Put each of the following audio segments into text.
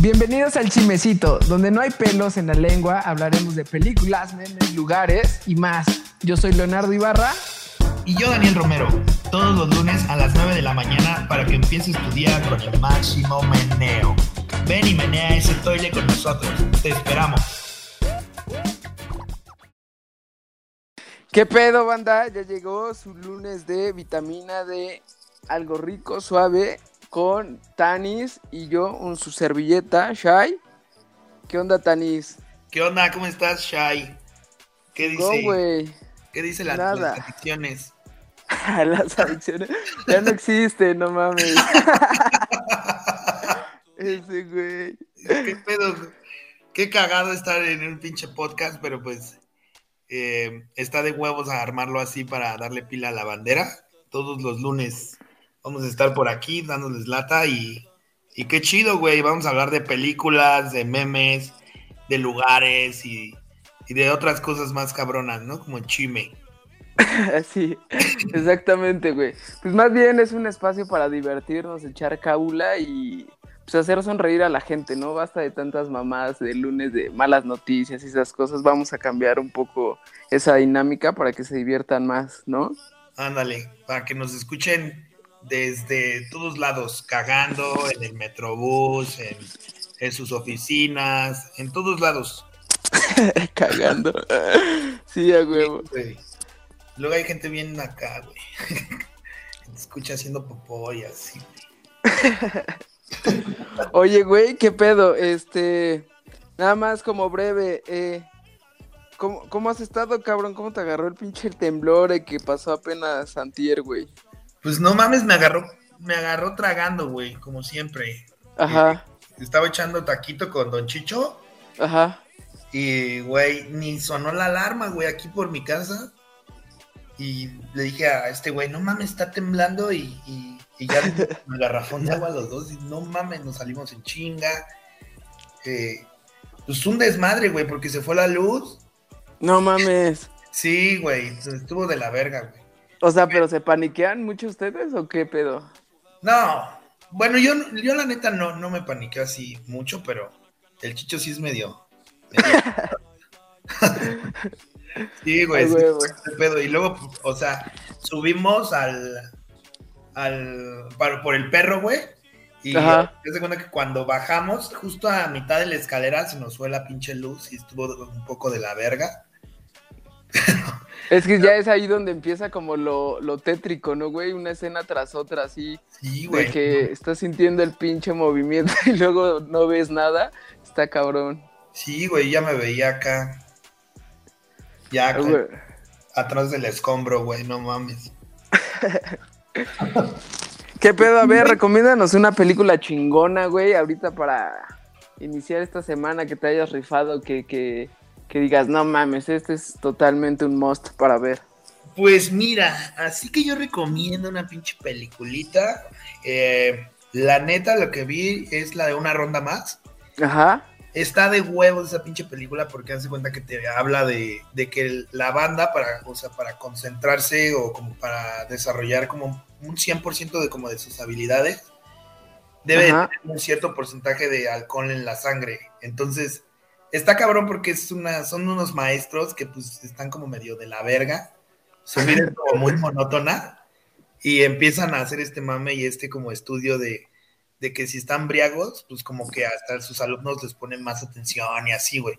Bienvenidos al Chimecito, donde no hay pelos en la lengua, hablaremos de películas, memes, lugares y más. Yo soy Leonardo Ibarra. Y yo, Daniel Romero, todos los lunes a las 9 de la mañana para que empieces tu día con el máximo meneo. Ven y menea ese toile con nosotros. Te esperamos. ¿Qué pedo, banda? Ya llegó su lunes de vitamina de algo rico, suave, con Tanis y yo, un su servilleta, Shai. ¿Qué onda, Tanis? ¿Qué onda? ¿Cómo estás, Shai? ¿Qué dice? güey. ¿Qué dice la- Nada. las adicciones? Las adicciones ya no existen, no mames. Ese güey. ¿Qué pedo? Qué cagado estar en un pinche podcast, pero pues eh, está de huevos a armarlo así para darle pila a la bandera. Todos los lunes vamos a estar por aquí dándoles lata y, y qué chido, güey. Vamos a hablar de películas, de memes, de lugares y, y de otras cosas más cabronas, ¿no? Como chime. Sí, exactamente, güey. Pues más bien es un espacio para divertirnos, echar cábula y pues hacer sonreír a la gente, ¿no? Basta de tantas mamadas de lunes de malas noticias y esas cosas. Vamos a cambiar un poco esa dinámica para que se diviertan más, ¿no? Ándale, para que nos escuchen desde todos lados, cagando, en el metrobús, en, en sus oficinas, en todos lados. Cagando. Sí, a huevo. Luego hay gente bien acá, güey. escucha haciendo popó y así. Oye, güey, ¿qué pedo? Este, nada más como breve, eh, ¿cómo, cómo has estado, cabrón? ¿Cómo te agarró el pinche temblor eh, que pasó apenas antier, güey? Pues no mames, me agarró, me agarró tragando, güey, como siempre. Ajá, Estaba echando taquito con Don Chicho ajá. y, güey, ni sonó la alarma, güey, aquí por mi casa. Y le dije a este güey, no mames, está temblando y, y, y ya un garrafón de agua los dos. Y no mames, nos salimos en chinga. Eh, pues un desmadre, güey, porque se fue la luz. No mames. Sí, güey, estuvo de la verga, güey. O sea, ¿pero se paniquean mucho ustedes o qué pedo? No, bueno, yo, yo la neta no, no me paniqué así mucho, pero el chicho sí es medio. medio- sí, güey, Ay, sí, este pedo. Y luego, o sea, subimos al. al para- por el perro, güey. Y Ajá. yo se cuenta que cuando bajamos, justo a mitad de la escalera, se nos fue la pinche luz y estuvo un poco de la verga. Es que ya es ahí donde empieza como lo, lo tétrico, ¿no, güey? Una escena tras otra, así, Sí, de güey. que estás sintiendo el pinche movimiento y luego no ves nada. Está cabrón. Sí, güey, ya me veía acá. Ya con- Güey. atrás del escombro, güey, no mames. ¿Qué pedo? A ver, recomiéndanos una película chingona, güey, ahorita para iniciar esta semana que te hayas rifado, que, que, que digas, no mames, este es totalmente un must para ver. Pues mira, así que yo recomiendo una pinche peliculita. Eh, la neta, lo que vi es la de una ronda más. Ajá, Está de huevos esa pinche película porque hace cuenta que te habla de, de que la banda para, o sea, para concentrarse o como para desarrollar como un 100% de como de sus habilidades debe Ajá. tener un cierto porcentaje de alcohol en la sangre. Entonces, está cabrón porque es una, son unos maestros que pues están como medio de la verga. Su vida es como muy monótona y empiezan a hacer este mame y este como estudio de, de que si están briagos, pues como que hasta sus alumnos les ponen más atención y así, güey.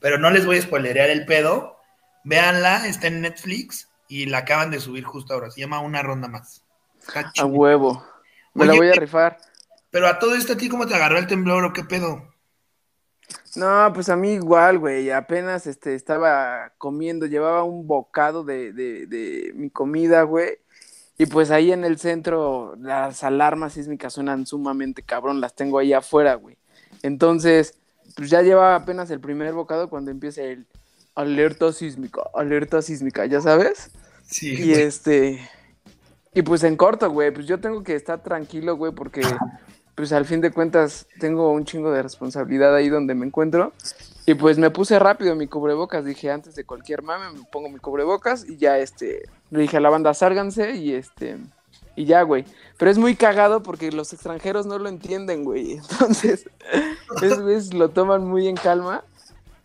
Pero no les voy a spoilerear el pedo. Véanla, está en Netflix y la acaban de subir justo ahora. Se llama Una Ronda Más. A huevo. Me la voy a rifar. Pero a todo esto, ¿a ti cómo te agarró el temblor o qué pedo? No, pues a mí igual, güey. Apenas este, estaba comiendo, llevaba un bocado de, de, de mi comida, güey. Y pues ahí en el centro las alarmas sísmicas suenan sumamente cabrón, las tengo ahí afuera, güey. Entonces, pues ya llevaba apenas el primer bocado cuando empieza el alerta sísmica, alerta sísmica, ¿ya sabes? Sí, Y güey. este. Y pues en corto, güey, pues yo tengo que estar tranquilo, güey, porque pues al fin de cuentas tengo un chingo de responsabilidad ahí donde me encuentro. Y pues me puse rápido mi cubrebocas, dije antes de cualquier mame me pongo mi cubrebocas y ya este le dije a la banda sálganse y este Y ya, güey. Pero es muy cagado porque los extranjeros no lo entienden, güey. Entonces, esos güeyes lo toman muy en calma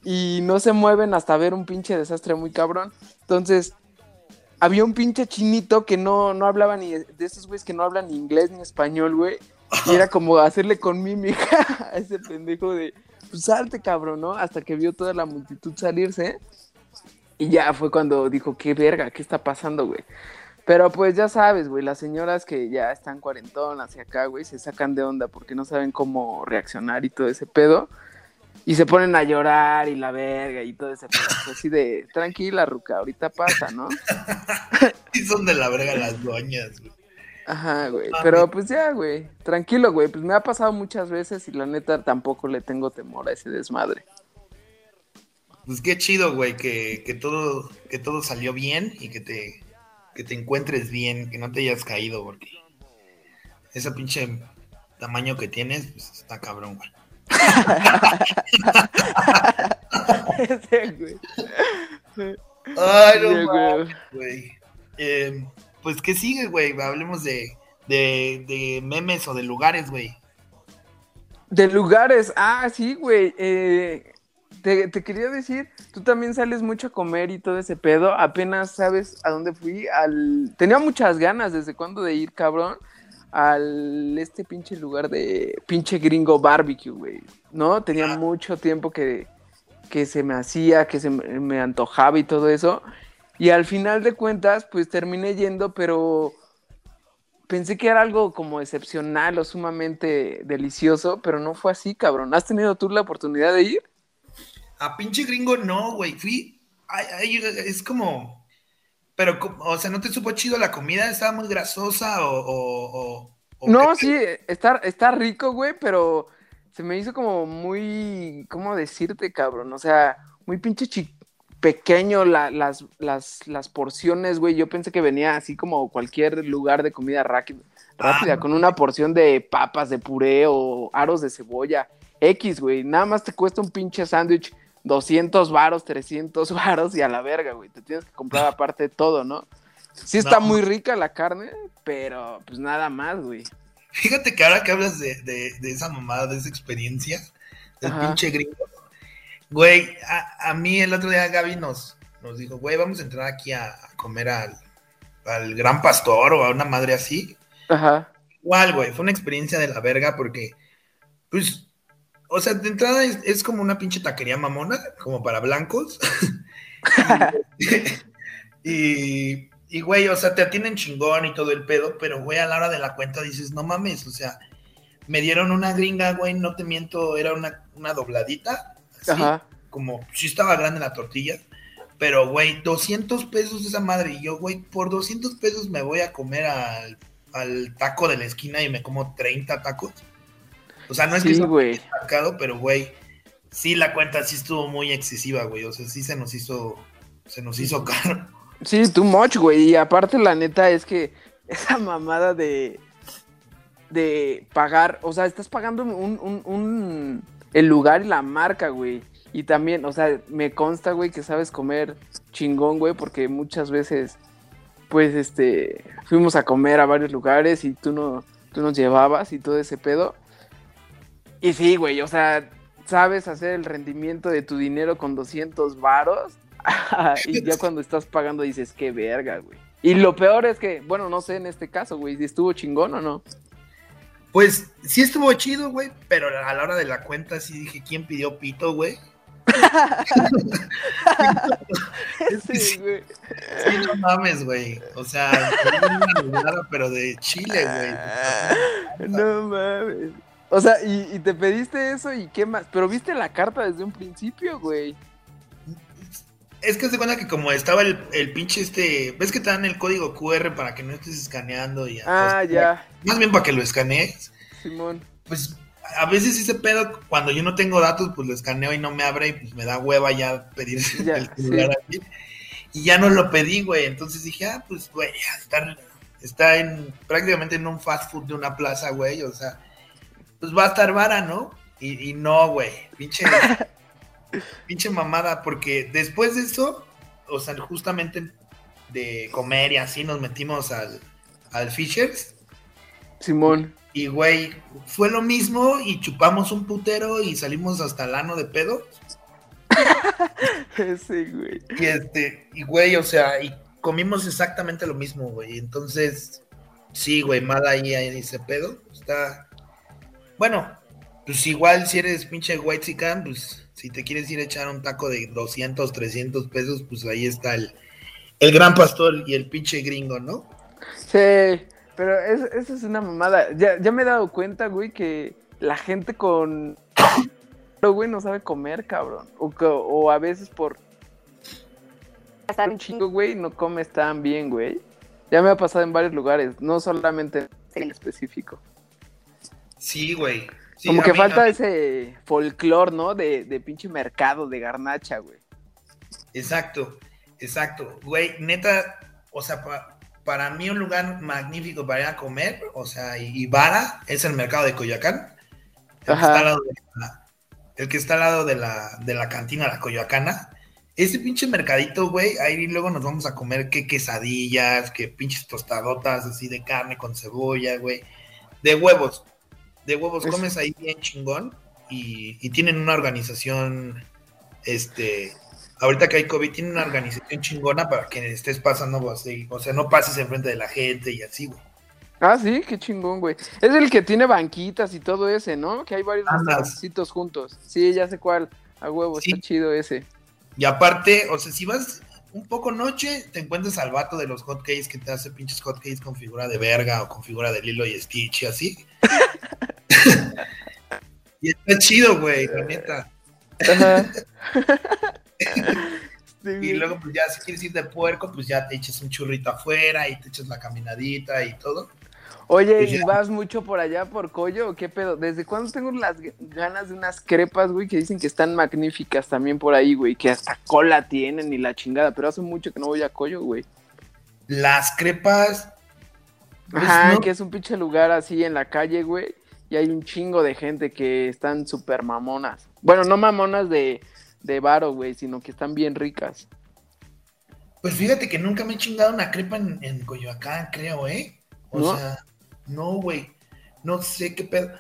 y no se mueven hasta ver un pinche desastre muy cabrón. Entonces, había un pinche chinito que no, no hablaba ni de esos güeyes que no hablan ni inglés ni español, güey. Y era como hacerle con mímica a ese pendejo de, pues salte, cabrón, ¿no? Hasta que vio toda la multitud salirse. Y ya fue cuando dijo, qué verga, ¿qué está pasando, güey? Pero pues ya sabes, güey, las señoras que ya están cuarentonas y acá, güey, se sacan de onda porque no saben cómo reaccionar y todo ese pedo. Y se ponen a llorar y la verga y todo ese pedo. Así de, tranquila, Ruca, ahorita pasa, ¿no? y son de la verga las doñas, güey. Ajá, güey. Pero pues ya, güey. Tranquilo, güey. Pues me ha pasado muchas veces y la neta tampoco le tengo temor a ese desmadre. Pues qué chido, güey, que, que, todo, que todo salió bien y que te, que te encuentres bien, que no te hayas caído, porque ese pinche tamaño que tienes, pues está cabrón, güey. ese, güey. Ay, no, güey. Eh, pues, ¿qué sigue, güey? Hablemos de, de, memes o de lugares, güey. De lugares, ah, sí, güey. Eh, te, quería decir, tú también sales mucho a comer y todo ese pedo. Apenas sabes a dónde fui. Al... Tenía muchas ganas desde cuándo de ir, cabrón, al este pinche lugar de pinche gringo barbecue, güey. ¿No? Tenía ah. mucho tiempo que, que se me hacía, que se me antojaba y todo eso. Y al final de cuentas, pues terminé yendo, pero pensé que era algo como excepcional o sumamente delicioso, pero no fue así, cabrón. ¿Has tenido tú la oportunidad de ir? A pinche gringo no, güey. Fui. es como. Pero, o sea, ¿no te supo chido la comida? ¿Estaba muy grasosa o.? no, sí, está, está rico, güey, pero se me hizo como muy. ¿Cómo decirte, cabrón? O sea, muy pinche chico pequeño las, las, porciones, güey. Yo pensé que venía así como cualquier lugar de comida rápida, rápida ah. con una porción de papas de puré o aros de cebolla. X, güey. Nada más te cuesta un pinche sándwich 200 varos, 300 varos y a la verga, güey. Te tienes que comprar aparte de todo, ¿no? Sí está muy rica la carne, pero pues nada más, güey. Fíjate que ahora que hablas de, esa mamada, de esa experiencia, del pinche gringo, Güey, a, mí el otro día Gaby nos, nos dijo, güey, vamos a entrar aquí a, comer al, al, Gran Pastor o a una madre así. Ajá. Igual, güey, fue una experiencia de la verga porque, pues, o sea, de entrada es, como una pinche taquería mamona, como para blancos. y, y, güey, o sea, te atienden chingón y todo el pedo, pero, güey, a la hora de la cuenta dices, no mames, o sea, me dieron una gringa, güey, no te miento, era una, una dobladita Ajá. Como, sí estaba grande la tortilla, pero, güey, 200 pesos esa madre. Y yo, güey, por 200 pesos me voy a comer al, taco de la esquina y me como 30 tacos. O sea, no es que sea marcado, pero, güey, sí la cuenta sí estuvo muy excesiva, güey. O sea, sí se nos hizo, se nos hizo caro. Sí, too much, güey. Y aparte, la neta es que esa mamada de, de pagar, o sea, estás pagando un, un, un el lugar y la marca, güey. Y también, o sea, me consta, güey, que sabes comer chingón, güey, porque muchas veces, pues, este, fuimos a comer a varios lugares y tú, no, tú nos llevabas y todo ese pedo. Y sí, güey, o sea, sabes hacer el rendimiento de tu dinero con 200 varos y ya cuando estás pagando dices, qué verga, güey. Y lo peor es que, bueno, no sé en este caso, güey, si estuvo chingón o no. Pues sí estuvo chido, güey, pero a la hora de la cuenta sí dije, ¿quién pidió pito, güey? sí, güey. Sí, no mames, güey. O sea, pero de Chile, güey. No mames. O sea, y, y, te pediste eso y qué más. Pero viste la carta desde un principio, güey. Es que se cuenta que como estaba el, el, pinche este. ¿Ves que te dan el código QR para que no estés escaneando? Y ah, ya. Más bien para que lo escanees. Simón. Pues a veces ese pedo, cuando yo no tengo datos, pues lo escaneo y no me abre y pues me da hueva ya pedir el celular Y ya no lo pedí, güey. Entonces dije, ah, pues, güey, está, está en prácticamente en un fast food de una plaza, güey. O sea, pues va a estar vara, ¿no? Y, y no, güey. Pinche. pinche mamada, porque después de eso, o sea, justamente de comer y así nos metimos al, al Fishers. Simón. Y, güey, fue lo mismo y chupamos un putero y salimos hasta el ano de pedo. sí, güey. Y este, y güey, o sea, y comimos exactamente lo mismo, güey. Entonces, sí, güey, mal ahí, ahí ese pedo. Está. Bueno, pues igual si eres pinche white chican, pues si te quieres ir a echar un taco de 200, 300 pesos, pues ahí está el, el gran pastor y el pinche gringo, ¿no? Sí, pero eso es una mamada. Ya, ya me he dado cuenta, güey, que la gente con. Pero, güey, no sabe comer, cabrón. O, o a veces por. Estar un chingo, güey, no comes tan bien, güey. Ya me ha pasado en varios lugares, no solamente en específico. Sí, güey. Como que falta ese folclore, ¿no? De, de pinche mercado de garnacha, güey. Exacto, exacto. Güey, neta, o sea, para mí un lugar magnífico para ir a comer, o sea, y, vara, es el mercado de Coyoacán. El que está al lado de la, el que está al lado de la, de la cantina La Coyoacana. Ese pinche mercadito, güey, ahí luego nos vamos a comer qué quesadillas, qué pinches tostadotas así de carne con cebolla, güey. De huevos. De huevos comes ahí bien chingón y, tienen una organización, este, ahorita que hay COVID, tienen una organización chingona para que estés pasando así, o sea, no pases enfrente de la gente y así, güey. Ah, sí, qué chingón, güey. Es el que tiene banquitas y todo ese, ¿no? Que hay varios restaurantitos juntos. Sí, ya sé cuál. A huevo, está chido ese. Y aparte, o sea, si vas un poco noche, te encuentras al vato de los hotcakes que te hace pinches hotcakes con figura de verga o con figura de Lilo y Stitch y así. y está chido, güey, la neta. y luego, pues ya, si quieres ir de puerco, pues ya te eches un churrito afuera y te echas la caminadita y todo. Oye, ¿y vas mucho por allá por Coyo o qué pedo? ¿Desde cuándo tengo las ganas de unas crepas, güey, que dicen que están magníficas también por ahí, güey, que hasta cola tienen y la chingada, pero hace mucho que no voy a Coyo, güey. Las crepas. Pues, Ajá, que es un pinche lugar así en la calle, güey, y hay un chingo de gente que están súper mamonas. Bueno, no mamonas de, de varo, güey, sino que están bien ricas. Pues fíjate que nunca me he chingado una crepa en, en Coyoacán, creo, ¿eh? O sea, no, güey. No sé qué pedo.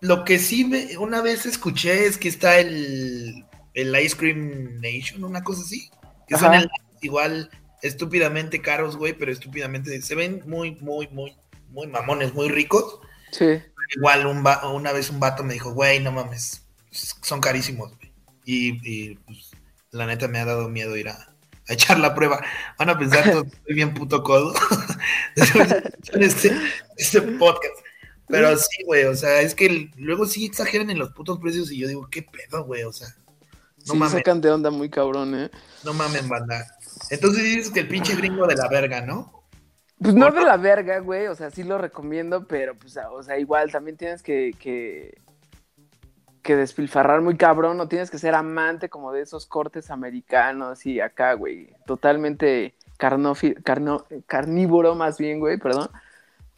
Lo que sí me, una vez escuché es que está el, el Ice Cream Nation, una cosa así. Que son igual estúpidamente caros, güey, pero estúpidamente se ven muy, muy, muy, muy mamones, muy ricos. Sí. Igual un una vez un vato me dijo, güey, no mames, son carísimos, güey. Y, pues, la neta me ha dado miedo ir a, a echar la prueba. Van a pensar que estoy bien puto codo. este, este podcast. Pero sí, güey, o sea, es que luego sí exageran en los putos precios y yo digo, ¿qué pedo, güey? O sea, no sí, sacan de onda muy cabrón, ¿eh? No mamen, banda. Entonces dices que el pinche gringo de la verga, ¿no? Pues no de la verga, güey, o sea, sí lo recomiendo, pero pues, o sea, igual también tienes que, que, que despilfarrar muy cabrón, no tienes que ser amante como de esos cortes americanos y acá, güey, totalmente carnívoro más bien, güey, perdón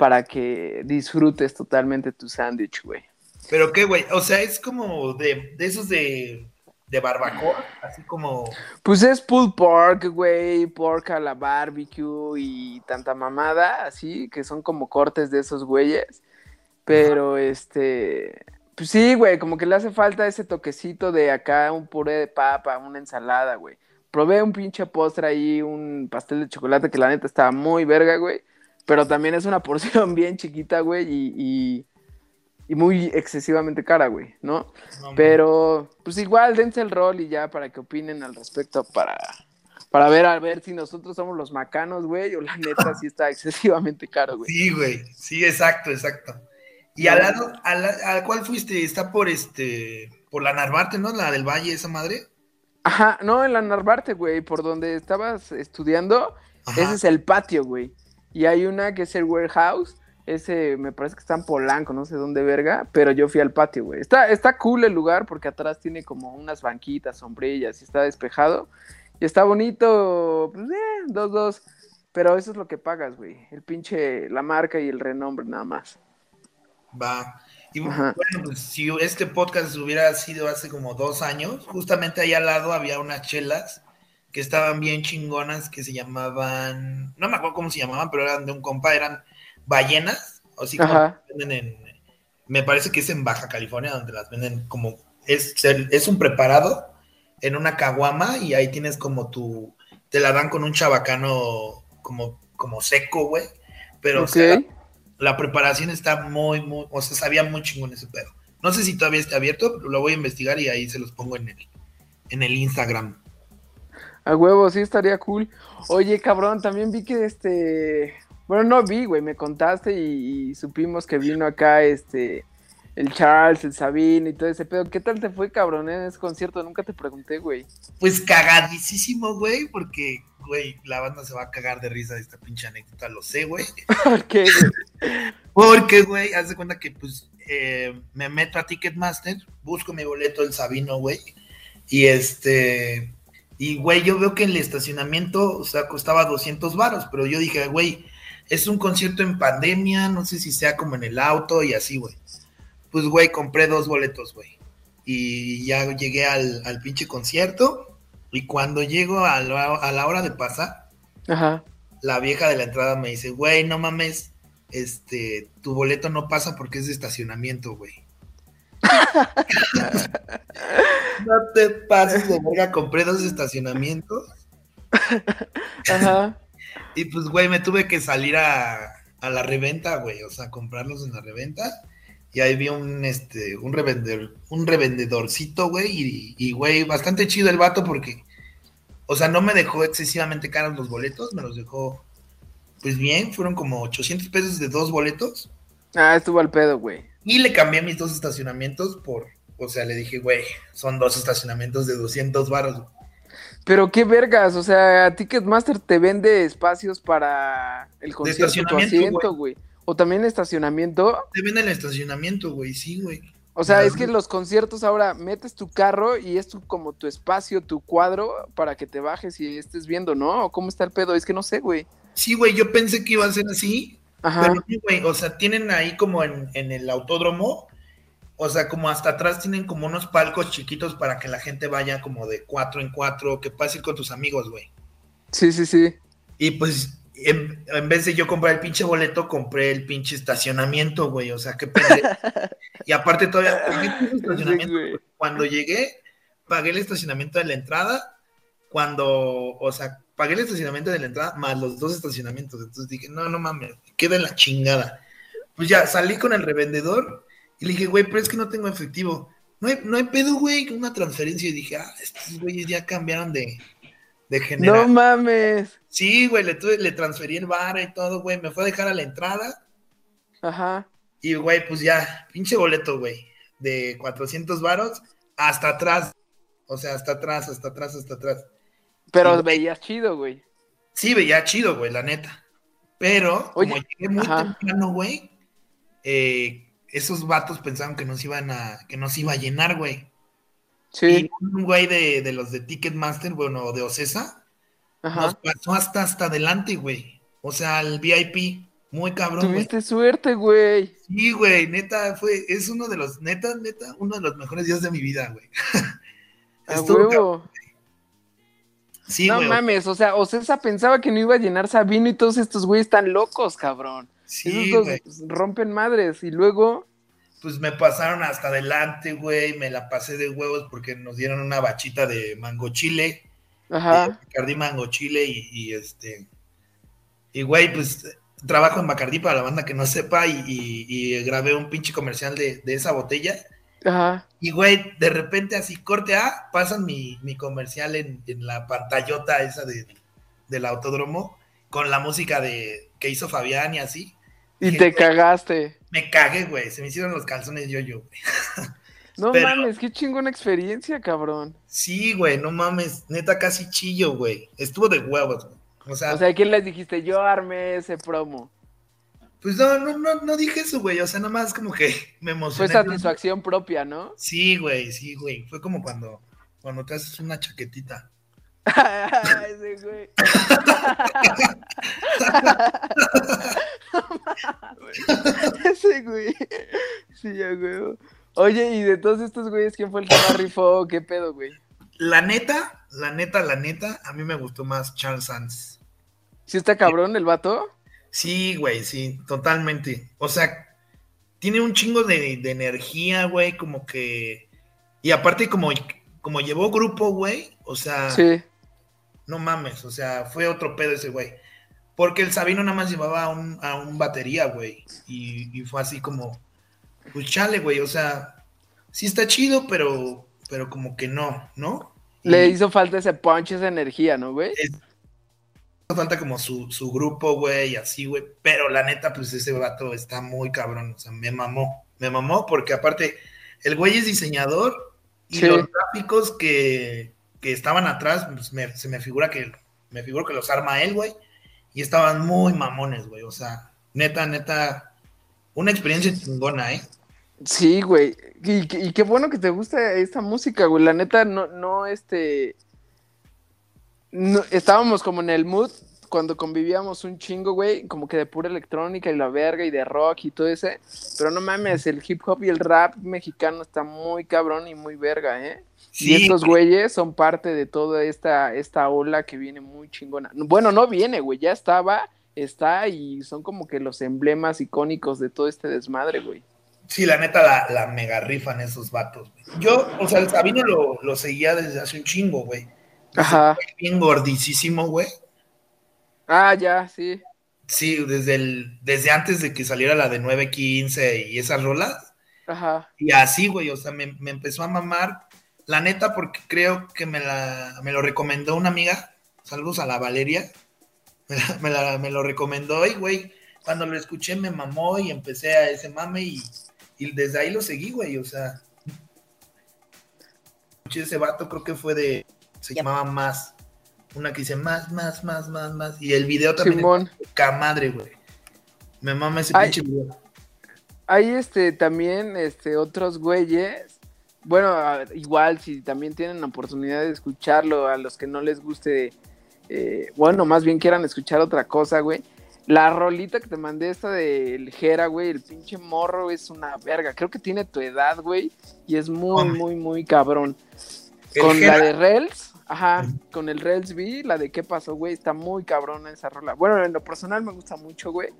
para que disfrutes totalmente tu sándwich, güey. Pero qué, güey, o sea, es como de, de esos de, de barbacoa, así como... Pues es pulled pork, güey, pork a la barbecue y tanta mamada, así, que son como cortes de esos güeyes. Pero, este, pues sí, güey, como que le hace falta ese toquecito de acá, un puré de papa, una ensalada, güey. Probé un pinche postre ahí, un pastel de chocolate que la neta estaba muy verga, güey. Pero también es una porción bien chiquita, güey, y, y, muy excesivamente cara, güey, ¿no? Pero, pues igual, dense el rol y ya para que opinen al respecto, para, para ver a ver si nosotros somos los macanos, güey, o la neta sí está excesivamente caro, güey. Sí, güey, sí, exacto, exacto. ¿Y al lado, a, cuál fuiste? Está por este, por la Narvarte, ¿no? La del Valle, esa madre. Ajá, no, en la Narvarte, güey, por donde estabas estudiando, ese es el patio, güey. Y hay una que es el warehouse. Ese me parece que está en Polanco, no sé dónde verga, pero yo fui al patio, güey. Está, está cool el lugar porque atrás tiene como unas banquitas, sombrillas y está despejado. Y está bonito, pues, eh, dos, dos. Pero eso es lo que pagas, güey. El pinche, la marca y el renombre nada más. Va. Y bueno, pues si este podcast hubiera sido hace como dos años, justamente ahí al lado había unas chelas que estaban bien chingonas, que se llamaban, no me acuerdo cómo se llamaban, pero eran de un compa, eran ballenas, así como venden en, me parece que es en Baja California donde las venden como, es, es un preparado en una caguama y ahí tienes como tu, te la dan con un chabacano como, como seco, güey, pero la, preparación está muy, muy, o sea, sabía muy chingón ese pedo. No sé si todavía está abierto, pero lo voy a investigar y ahí se los pongo en el, en el Instagram. A huevo, sí estaría cool. Oye, cabrón, también vi que este. Bueno, no vi, güey, me contaste y, supimos que vino acá este. El Charles, el Sabine y todo ese pedo. ¿Qué tal te fue, cabrón, en ese concierto? Nunca te pregunté, güey. Pues cagadísimo, güey, porque, güey, la banda se va a cagar de risa de esta pinche anécdota, lo sé, güey. ¿Por qué, güey? Porque, güey, haz de cuenta que, pues, eh, me meto a Ticketmaster, busco mi boleto del Sabino, güey, y este y, güey, yo veo que el estacionamiento, o sea, costaba 200 varos, pero yo dije, güey, es un concierto en pandemia, no sé si sea como en el auto y así, güey. Pues, güey, compré dos boletos, güey. Y ya llegué al, pinche concierto. Y cuando llego a la, hora de pasar, la vieja de la entrada me dice, güey, no mames, este, tu boleto no pasa porque es de estacionamiento, güey. no te pases de verga, compré dos estacionamientos. Ajá. Y pues, güey, me tuve que salir a, la reventa, güey, o sea, comprarlos en la reventa. Y ahí vi un, este, un, revendedor, un revendedorcito, güey, y, güey, bastante chido el vato porque, o sea, no me dejó excesivamente caros los boletos, me los dejó, pues bien, fueron como 800 pesos de dos boletos. Ah, estuvo al pedo, güey. Y le cambié mis dos estacionamientos por, o sea, le dije, güey, son dos estacionamientos de 200 baros. Pero qué vergas, o sea, Ticketmaster te vende espacios para el concierto, tu asiento, güey. O también estacionamiento. Te vende el estacionamiento, güey, sí, güey. O sea, es que los conciertos ahora metes tu carro y es tu, como tu espacio, tu cuadro para que te bajes y estés viendo, ¿no? ¿O cómo está el pedo? Es que no sé, güey. Sí, güey, yo pensé que iba a ser así, Ajá. o sea, tienen ahí como en, el autódromo, o sea, como hasta atrás tienen como unos palcos chiquitos para que la gente vaya como de cuatro en cuatro, que puedas ir con tus amigos, güey. Sí, sí, sí. Y pues, en, vez de yo comprar el pinche boleto, compré el pinche estacionamiento, güey. O sea, qué pendejo. y aparte todavía, cuando llegué, pagué el estacionamiento de la entrada. Cuando, o sea, pagué el estacionamiento de la entrada más los dos estacionamientos. Entonces dije, no, no mames, queda en la chingada. Pues ya salí con el revendedor y le dije, güey, pero es que no tengo efectivo. No hay, no hay pedo, güey, una transferencia. Y dije, ah, estos güeyes ya cambiaron de, de general. No mames. Sí, güey, le, le transferí el bar y todo, güey. Me fue a dejar a la entrada. Ajá. Y, güey, pues ya, pinche boleto, güey, de 400 varos hasta atrás. O sea, hasta atrás, hasta atrás, hasta atrás. Pero veías chido, güey. Sí, veía chido, güey, la neta. Pero, como llegué muy temprano, güey, eh, esos vatos pensaron que nos iban a, que nos iba a llenar, güey. Sí. Y un güey de, los de Ticketmaster, bueno, de Ocesa, nos pasó hasta hasta adelante, güey. O sea, el VIP, muy cabrón. Tuviste suerte, güey. Sí, güey, neta, fue, es uno de los, neta, neta, uno de los mejores días de mi vida, güey. A huevo no mames, o sea, Ocesa pensaba que no iba a llenar Sabino y todos estos güeyes están locos, cabrón. Sí, Esos rompen madres y luego. Pues me pasaron hasta adelante, güey, me la pasé de huevos porque nos dieron una bachita de mango chile. Ajá. Bacardí mango chile y, este. Y güey, pues trabajo en Bacardí para la banda que no sepa y, grabé un pinche comercial de, de esa botella Ajá. Y, güey, de repente así, corte A, pasan mi, comercial en, la pantallota esa de, del autódromo, con la música de que hizo Fabián y así. Y te cagaste. Me cagué, güey, se me hicieron los calzones yo-yo, güey. No mames, qué chingona experiencia, cabrón. Sí, güey, no mames, neta casi chillo, güey. Estuvo de huevos, güey. O sea, o sea, ¿quién les dijiste? Yo armé ese promo. Pues no, no, no, no dije eso, güey. O sea, nada más como que me emocioné. Fue satisfacción propia, ¿no? Sí, güey, sí, güey. Fue como cuando, cuando te haces una chaquetita. Ese güey. Ese güey. Sí, ya, güey. Oye, y de todos estos güeyes, ¿quién fue el que más rifó? ¿Qué pedo, güey? La neta, la neta, la neta, a mí me gustó más Charles Sands. ¿Sí está cabrón el vato? Sí, güey, sí, totalmente. O sea, tiene un chingo de, de energía, güey, como que... Y aparte como, como llevó grupo, güey, o sea... Sí. No mames, o sea, fue otro pedo ese güey. Porque el Sabino nada más llevaba a un, a un batería, güey. Y, y fue así como, pues chale, güey, o sea, sí está chido, pero, pero como que no, ¿no? Le hizo falta ese punch, esa energía, ¿no, güey? Hizo falta como su, su grupo, güey, así, güey. Pero la neta, pues ese vato está muy cabrón. O sea, me mamó. Me mamó porque aparte, el güey es diseñador y Sí. los gráficos que, que estaban atrás, pues se me figura que me figuro que los arma él, güey. Y estaban muy mamones, güey. O sea, neta, neta, una experiencia chingona, ¿eh? Sí, güey. Y qué bueno que te gusta esta música, güey. La neta, no, no, este. no- estábamos como en el mood cuando convivíamos un chingo, güey, como que de pura electrónica y la verga y de rock y todo ese. Pero no mames, el hip hop y el rap mexicano está muy cabrón y muy verga, ¿eh? Y estos güeyes son parte de toda esta, esta ola que viene muy chingona. Bueno, no viene, güey, ya estaba, está y son como que los emblemas icónicos de todo este desmadre, güey. Sí, la neta la, la mega rifan esos vatos. güey. Yo, o sea, el Sabino lo, lo seguía desde hace un chingo, güey. Ajá. Bien gordicísimo, güey. Ah, ya, sí. Sí, desde, el, desde antes de que saliera la de 915 y esas rolas. Ajá. Y así, güey, o sea, me, me empezó a mamar. La neta, porque creo que me, la, me lo recomendó una amiga. Saludos a la Valeria. Me, la- me la- me lo recomendó y, güey, cuando lo escuché me mamó y empecé a ese mame y, y desde ahí lo seguí, güey, o sea. Escuché ese vato, creo que fue de. Se llamaba Más. Una que dice más, más, más, más, más. Y el video también Simón. es poca madre, güey. Me mama ese Ay. pinche video. Hay este también este otros güeyes. Bueno, igual si también tienen la oportunidad de escucharlo a los que no les guste eh, bueno, más bien quieran escuchar otra cosa, güey. La rolita que te mandé esta del Jera, güey, el pinche morro es una verga. Creo que tiene tu edad, güey, y es muy Hombre. muy muy cabrón. Con Jera- la de Rels, ajá, con el Rels B, la de qué pasó, güey, está muy cabrona esa rola. Bueno, en lo personal me gusta mucho, güey.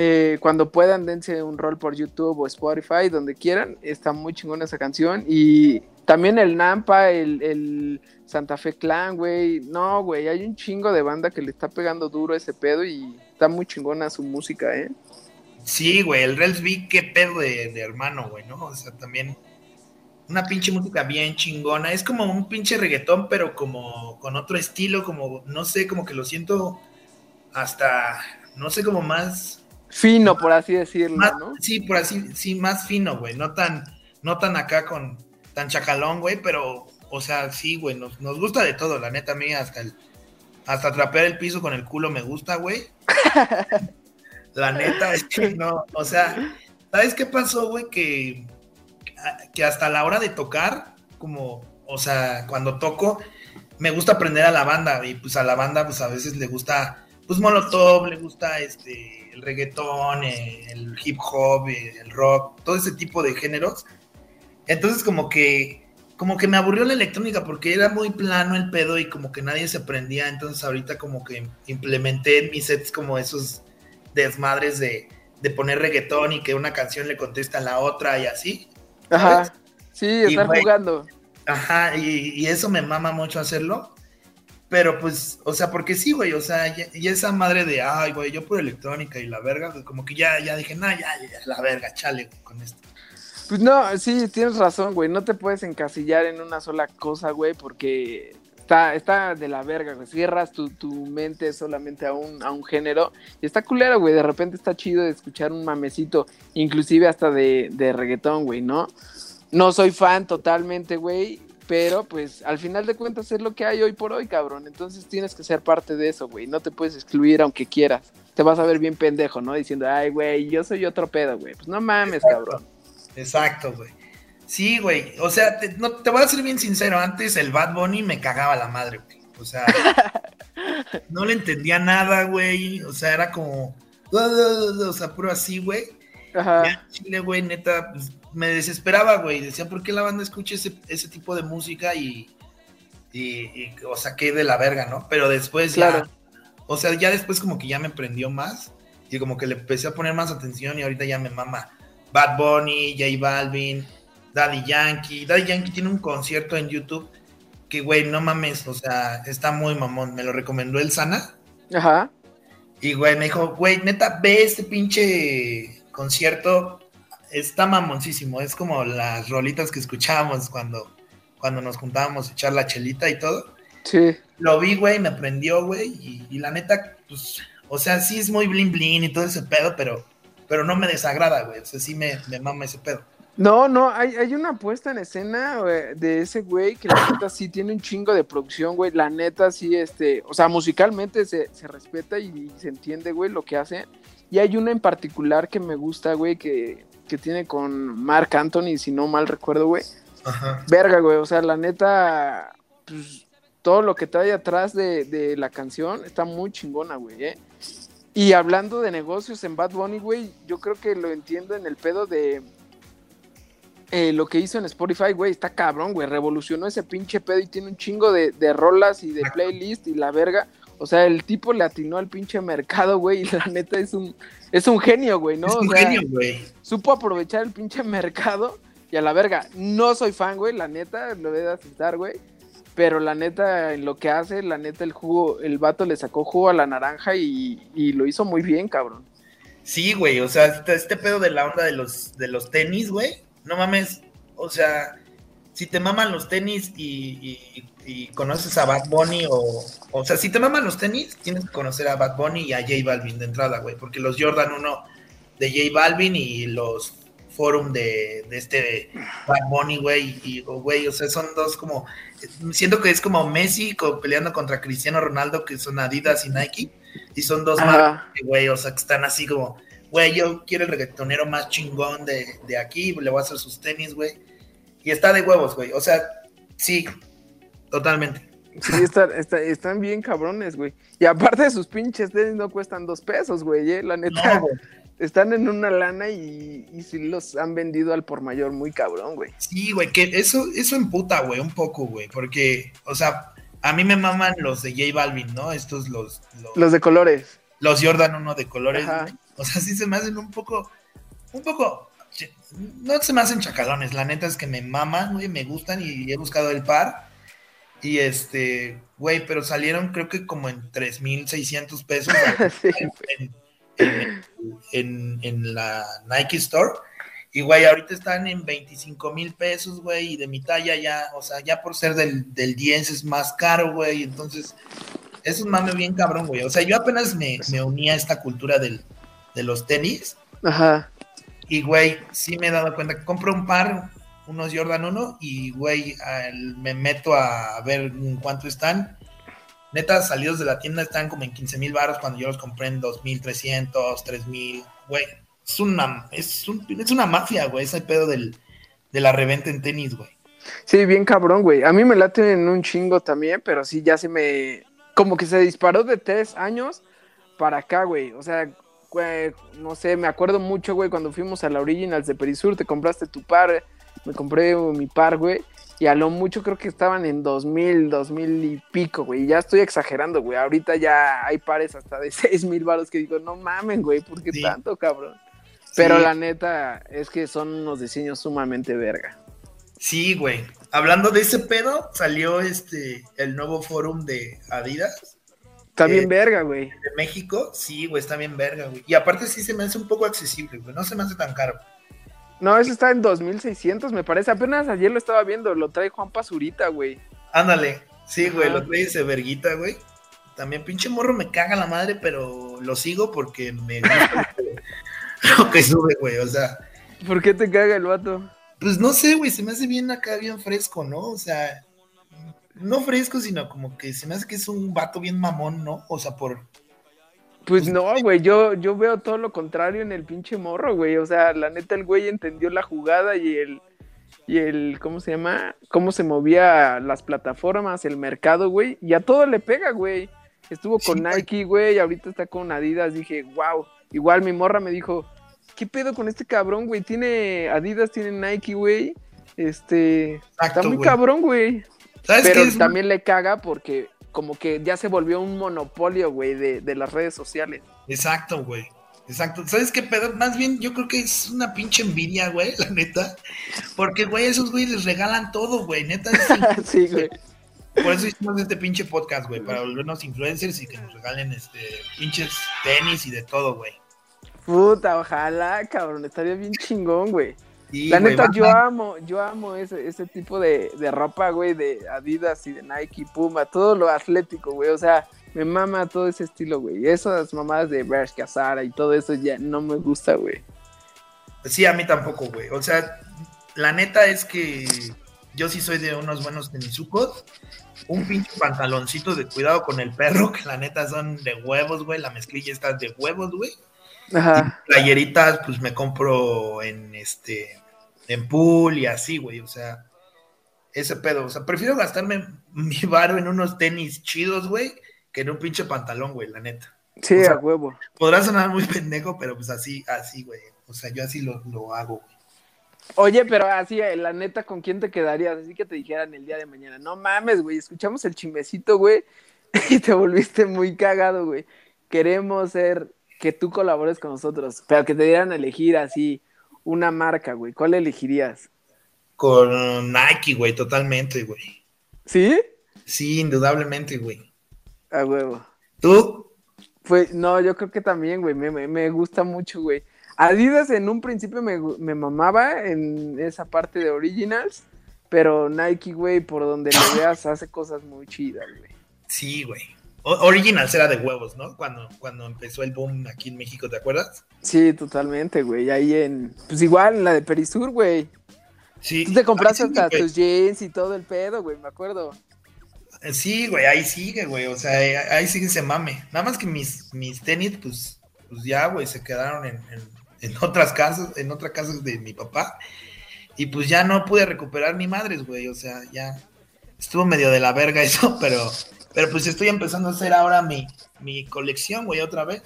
Eh, cuando puedan, dense un rol por YouTube o Spotify, donde quieran. Está muy chingona esa canción. Y también el Nampa, el, el Santa Fe Clan, güey. No, güey, hay un chingo de banda que le está pegando duro ese pedo y está muy chingona su música, ¿eh? Sí, güey, el Rels qué pedo de, de hermano, güey, ¿no? O sea, también una pinche música bien chingona. Es como un pinche reggaetón, pero como con otro estilo, como, no sé, como que lo siento hasta, no sé, como más, Fino, por así decirlo, más ¿no? sí, por así, sí, más fino, güey, no tan, no tan acá con, tan chacalón, güey, pero, o sea, sí, güey, nos, nos gusta de todo, la neta, a mí hasta el, hasta trapear el piso con el culo me gusta, güey. La neta es que no, o sea, ¿sabes qué pasó, güey? Que, que hasta la hora de tocar, como, o sea, cuando toco, me gusta aprender a la banda y pues a la banda pues a veces le gusta, pues Molotov, le gusta este, el reggaetón, eh, el hip hop, eh, el rock, todo ese tipo de géneros. Entonces como que, como que me aburrió la electrónica porque era muy plano el pedo y como que nadie se prendía, entonces ahorita como que implementé en mis sets como esos desmadres de, de poner reggaetón y que una canción le contesta a la otra y así. Ajá. ¿sabes? Sí, Y, estar jugando. Ajá, y, y eso me mama mucho hacerlo. Pero pues, o sea, porque sí, güey, o sea, y, y esa madre de, ay, güey, yo por electrónica y la verga, pues, como que ya, ya dije, ya, ya, ya, la verga, chale güey, con esto. Pues no, sí, tienes razón, güey. No te puedes encasillar en una sola cosa, güey, porque está, está de la verga, güey. Cierras tu, tu mente solamente a un, a un género. Y está culero, güey. De repente está chido de escuchar un mamecito, inclusive hasta de, de reggaetón, güey, ¿no? No soy fan totalmente, güey. Pero pues al final de cuentas es lo que hay hoy por hoy, cabrón. Entonces tienes que ser parte de eso, güey. No te puedes excluir aunque quieras. Te vas a ver bien pendejo, ¿no? Diciendo, ay, güey, yo soy otro pedo, güey. Pues no mames, cabrón. Exacto, güey. Sí, güey, o sea, te, no, te voy a ser bien sincero, antes el Bad Bunny me cagaba la madre, güey. O sea, no le entendía nada, güey. O sea, era como, o sea, puro así, güey. Ajá. Chile, güey, neta, pues, me desesperaba, güey. Decía, ¿por qué la banda escucha ese, ese tipo de música? Y, y, y, o sea, qué de la verga, ¿no? Pero después Claro. ya, O sea, ya después como que ya me prendió más y como que le empecé a poner más atención y ahorita ya me mama Bad Bunny, J Balvin, Daddy Yankee. Daddy Yankee tiene un concierto en YouTube que, güey, no mames, o sea, está muy mamón. Me lo recomendó el Sana. Ajá. Y, güey, me dijo, güey, neta, ve este pinche concierto. Está mamoncísimo. Es como las rolitas que escuchábamos cuando, cuando nos juntábamos a echar la chelita y todo. Sí. Lo vi, güey, me prendió, güey. Y, y la neta, pues, o sea, sí es muy blin blin y todo ese pedo, pero, pero no me desagrada, güey. O sea, sí me, me mama ese pedo. No, no, hay, hay una puesta en escena de ese güey que la neta sí tiene un chingo de producción, güey. La neta sí, este, o sea, musicalmente se, se respeta y, se entiende, güey, lo que hace. Y hay una en particular que me gusta, güey, que, que tiene con Mark Anthony, si no mal recuerdo, güey. Ajá. Verga, güey, o sea, la neta, pues, todo lo que trae atrás de, de la canción está muy chingona, güey, ¿eh? Y hablando de negocios en Bad Bunny, güey, yo creo que lo entiendo en el pedo de eh, lo que hizo en Spotify, güey, está cabrón, güey. Revolucionó ese pinche pedo y tiene un chingo de, de rolas y de playlist y la verga. O sea, el tipo le atinó al pinche mercado, güey, y la neta es un, es un genio, güey, ¿no? Es un o sea, genio, güey. supo aprovechar el pinche mercado y a la verga. No soy fan, güey, la neta, lo voy a aceptar, güey. Pero la neta, en lo que hace, la neta, el jugo, el vato le sacó jugo a la naranja y, y lo hizo muy bien, cabrón. Sí, güey, o sea, este, este pedo de la onda de los, de los tenis, güey, no mames, o sea, si te maman los tenis y, y- y conoces a Bad Bunny o, o sea, si te maman los tenis, tienes que conocer a Bad Bunny y a J Balvin de entrada, güey, porque los Jordan 1 de J Balvin y los Forum de, de este Bad Bunny, güey, y, o, güey, o sea, son dos como, siento que es como Messi peleando contra Cristiano Ronaldo, que son Adidas y Nike, y son dos que, güey, o sea, que están así como, güey, yo quiero el reggaetonero más chingón de, de aquí, le voy a hacer sus tenis, güey. Y está de huevos, güey. O sea, sí, totalmente. Sí, está- está- están bien cabrones, güey. Y aparte de sus pinches tenis no cuestan dos pesos, güey, ¿eh? La neta, No, güey. están en una lana y, y sí los han vendido al por mayor muy cabrón, güey. Sí, güey, que eso, eso emputa, güey, un poco, güey. Porque, o sea, a mí me maman los de J Balvin, ¿no? Estos, los, los, Los de colores. los Jordan 1 de colores, güey. O sea, sí se me hacen un poco, un poco, no se me hacen chacalones, la neta es que me maman, güey, me gustan y he buscado el par. Y este, güey, pero salieron creo que como en 3.600 pesos Sí, en, en- en- en la Nike Store. Y, güey, ahorita están en 25 mil pesos, güey, y de mi talla ya, o sea, ya por ser del, del 10 es más caro, güey. Entonces, es un mame bien cabrón, güey. O sea, yo apenas me, me uní a esta cultura del, de los tenis. Ajá. Y, güey, sí me he dado cuenta que compro un par, unos Jordan 1, y, güey, me meto a ver cuánto están. Neta, salidos de la tienda están como en 15 mil baros cuando yo los compré en 2.300, 3.000. Güey, es una, es, un- es una mafia, güey, ese pedo del, de la reventa en tenis, güey. Sí, bien cabrón, güey. A mí me late en un chingo también, pero sí, ya se me... Como que se disparó de tres años para acá, güey. O sea, güey, no sé, me acuerdo mucho, güey, cuando fuimos a la Originals de Perisur, te compraste tu par, me compré mi par, güey. Y a lo mucho creo que estaban en 2000, 2000 y pico, güey. Ya estoy exagerando, güey. Ahorita ya hay pares hasta de 6 mil baros que digo, no mamen, güey, ¿por qué Sí. tanto, cabrón? Pero Sí. la neta es que son unos diseños sumamente verga. Sí, güey. Hablando de ese pedo, salió este el nuevo forum de Adidas Está Eh, bien verga, güey. de México. Sí, güey, está bien verga, güey. Y aparte sí se me hace un poco accesible, güey. No se me hace tan caro. No, ese está en 2600, me parece. Apenas ayer lo estaba viendo, lo trae Juan Pazurita, güey. Ándale. Sí, güey, Ajá. lo trae ese verguita, güey. También pinche morro me caga la madre, pero lo sigo porque me gusta lo que sube, güey. O sea, ¿Por qué te caga el vato? pues no sé, güey, se me hace bien acá, bien fresco, ¿no? O sea, no fresco, sino como que se me hace que es un vato bien mamón, ¿no? O sea, por... Pues no, güey, yo, yo veo todo lo contrario en el pinche morro, güey. O sea, la neta, el güey entendió la jugada y el, y el, ¿cómo se llama? Cómo se movía las plataformas, el mercado, güey. Y a todo le pega, güey. Estuvo con Sí. Nike, güey, ahorita está con Adidas. Dije, wow. Igual mi morra me dijo, ¿qué pedo con este cabrón, güey? Tiene Adidas, tiene Nike, güey. Este, Exacto, está muy cabrón, güey. ¿Sabes Pero es? también le caga porque como que ya se volvió un monopolio, güey, de, de las redes sociales. Exacto, güey. Exacto. ¿Sabes qué pedo? Más bien, yo creo que es una pinche envidia, güey, la neta. Porque, güey, esos güey les regalan todo, güey. Neta. Es... sí, güey. Por eso hicimos este pinche podcast, güey, para volvernos influencers y que nos regalen este pinches tenis y de todo, güey. Puta, ojalá, cabrón, estaría bien chingón, güey. La neta, yo amo, yo amo ese, ese tipo de, de ropa, güey, de Adidas y de Nike, Puma, todo lo atlético, güey. O sea, me mama todo ese estilo, güey. Esas mamadas de Bershka, Casara y todo eso ya no me gusta, güey. Sí, a mí tampoco, güey. O sea, la neta es que yo sí soy de unos buenos tenisucos. Un pinche pantaloncito de cuidado con el perro, que la neta son de huevos, güey. La mezclilla está de huevos, güey. Ajá. Y playeritas, pues me compro en este, en pool y así, güey. O sea, ese pedo. O sea, prefiero gastarme mi varo en unos tenis chidos, güey, que en un pinche pantalón, güey, la neta. Sí, a huevo. Podrá sonar muy pendejo, pero pues así, así, güey. O sea, yo así lo, lo hago, güey. Oye, pero así, eh, la neta, ¿con quién te quedarías? Así que te dijeran el día de mañana, no mames, güey, escuchamos el chimecito, güey, y te volviste muy cagado, güey. Queremos ser, que tú colabores con nosotros, pero que te dieran a elegir así una marca, güey. ¿Cuál elegirías? Con Nike, güey, totalmente, güey. ¿Sí? Sí, indudablemente, güey. A huevo. ¿Tú? Pues no, yo creo que también, güey, me, me gusta mucho, güey. Adidas en un principio me, me, mamaba en esa parte de Originals, pero Nike, güey, por donde lo veas, hace cosas muy chidas, güey. Sí, güey. Originals era de huevos, ¿no? Cuando, cuando empezó el boom aquí en México, ¿te acuerdas? Sí, totalmente, güey. Ahí en. Pues igual en la de Perisur, güey. Sí. Tú te compraste hasta tus jeans y todo el pedo, güey, me acuerdo. Sí, güey, ahí sigue, güey. O sea, ahí, sigue ese mame. Nada más que mis, mis tenis, pues, pues ya, güey, se quedaron en en otras casas, en otras casas de mi papá. Y pues ya no pude recuperar ni madres, güey. O sea, ya estuvo medio de la verga eso, pero, pero pues estoy empezando a hacer ahora mi, mi colección, güey, otra vez.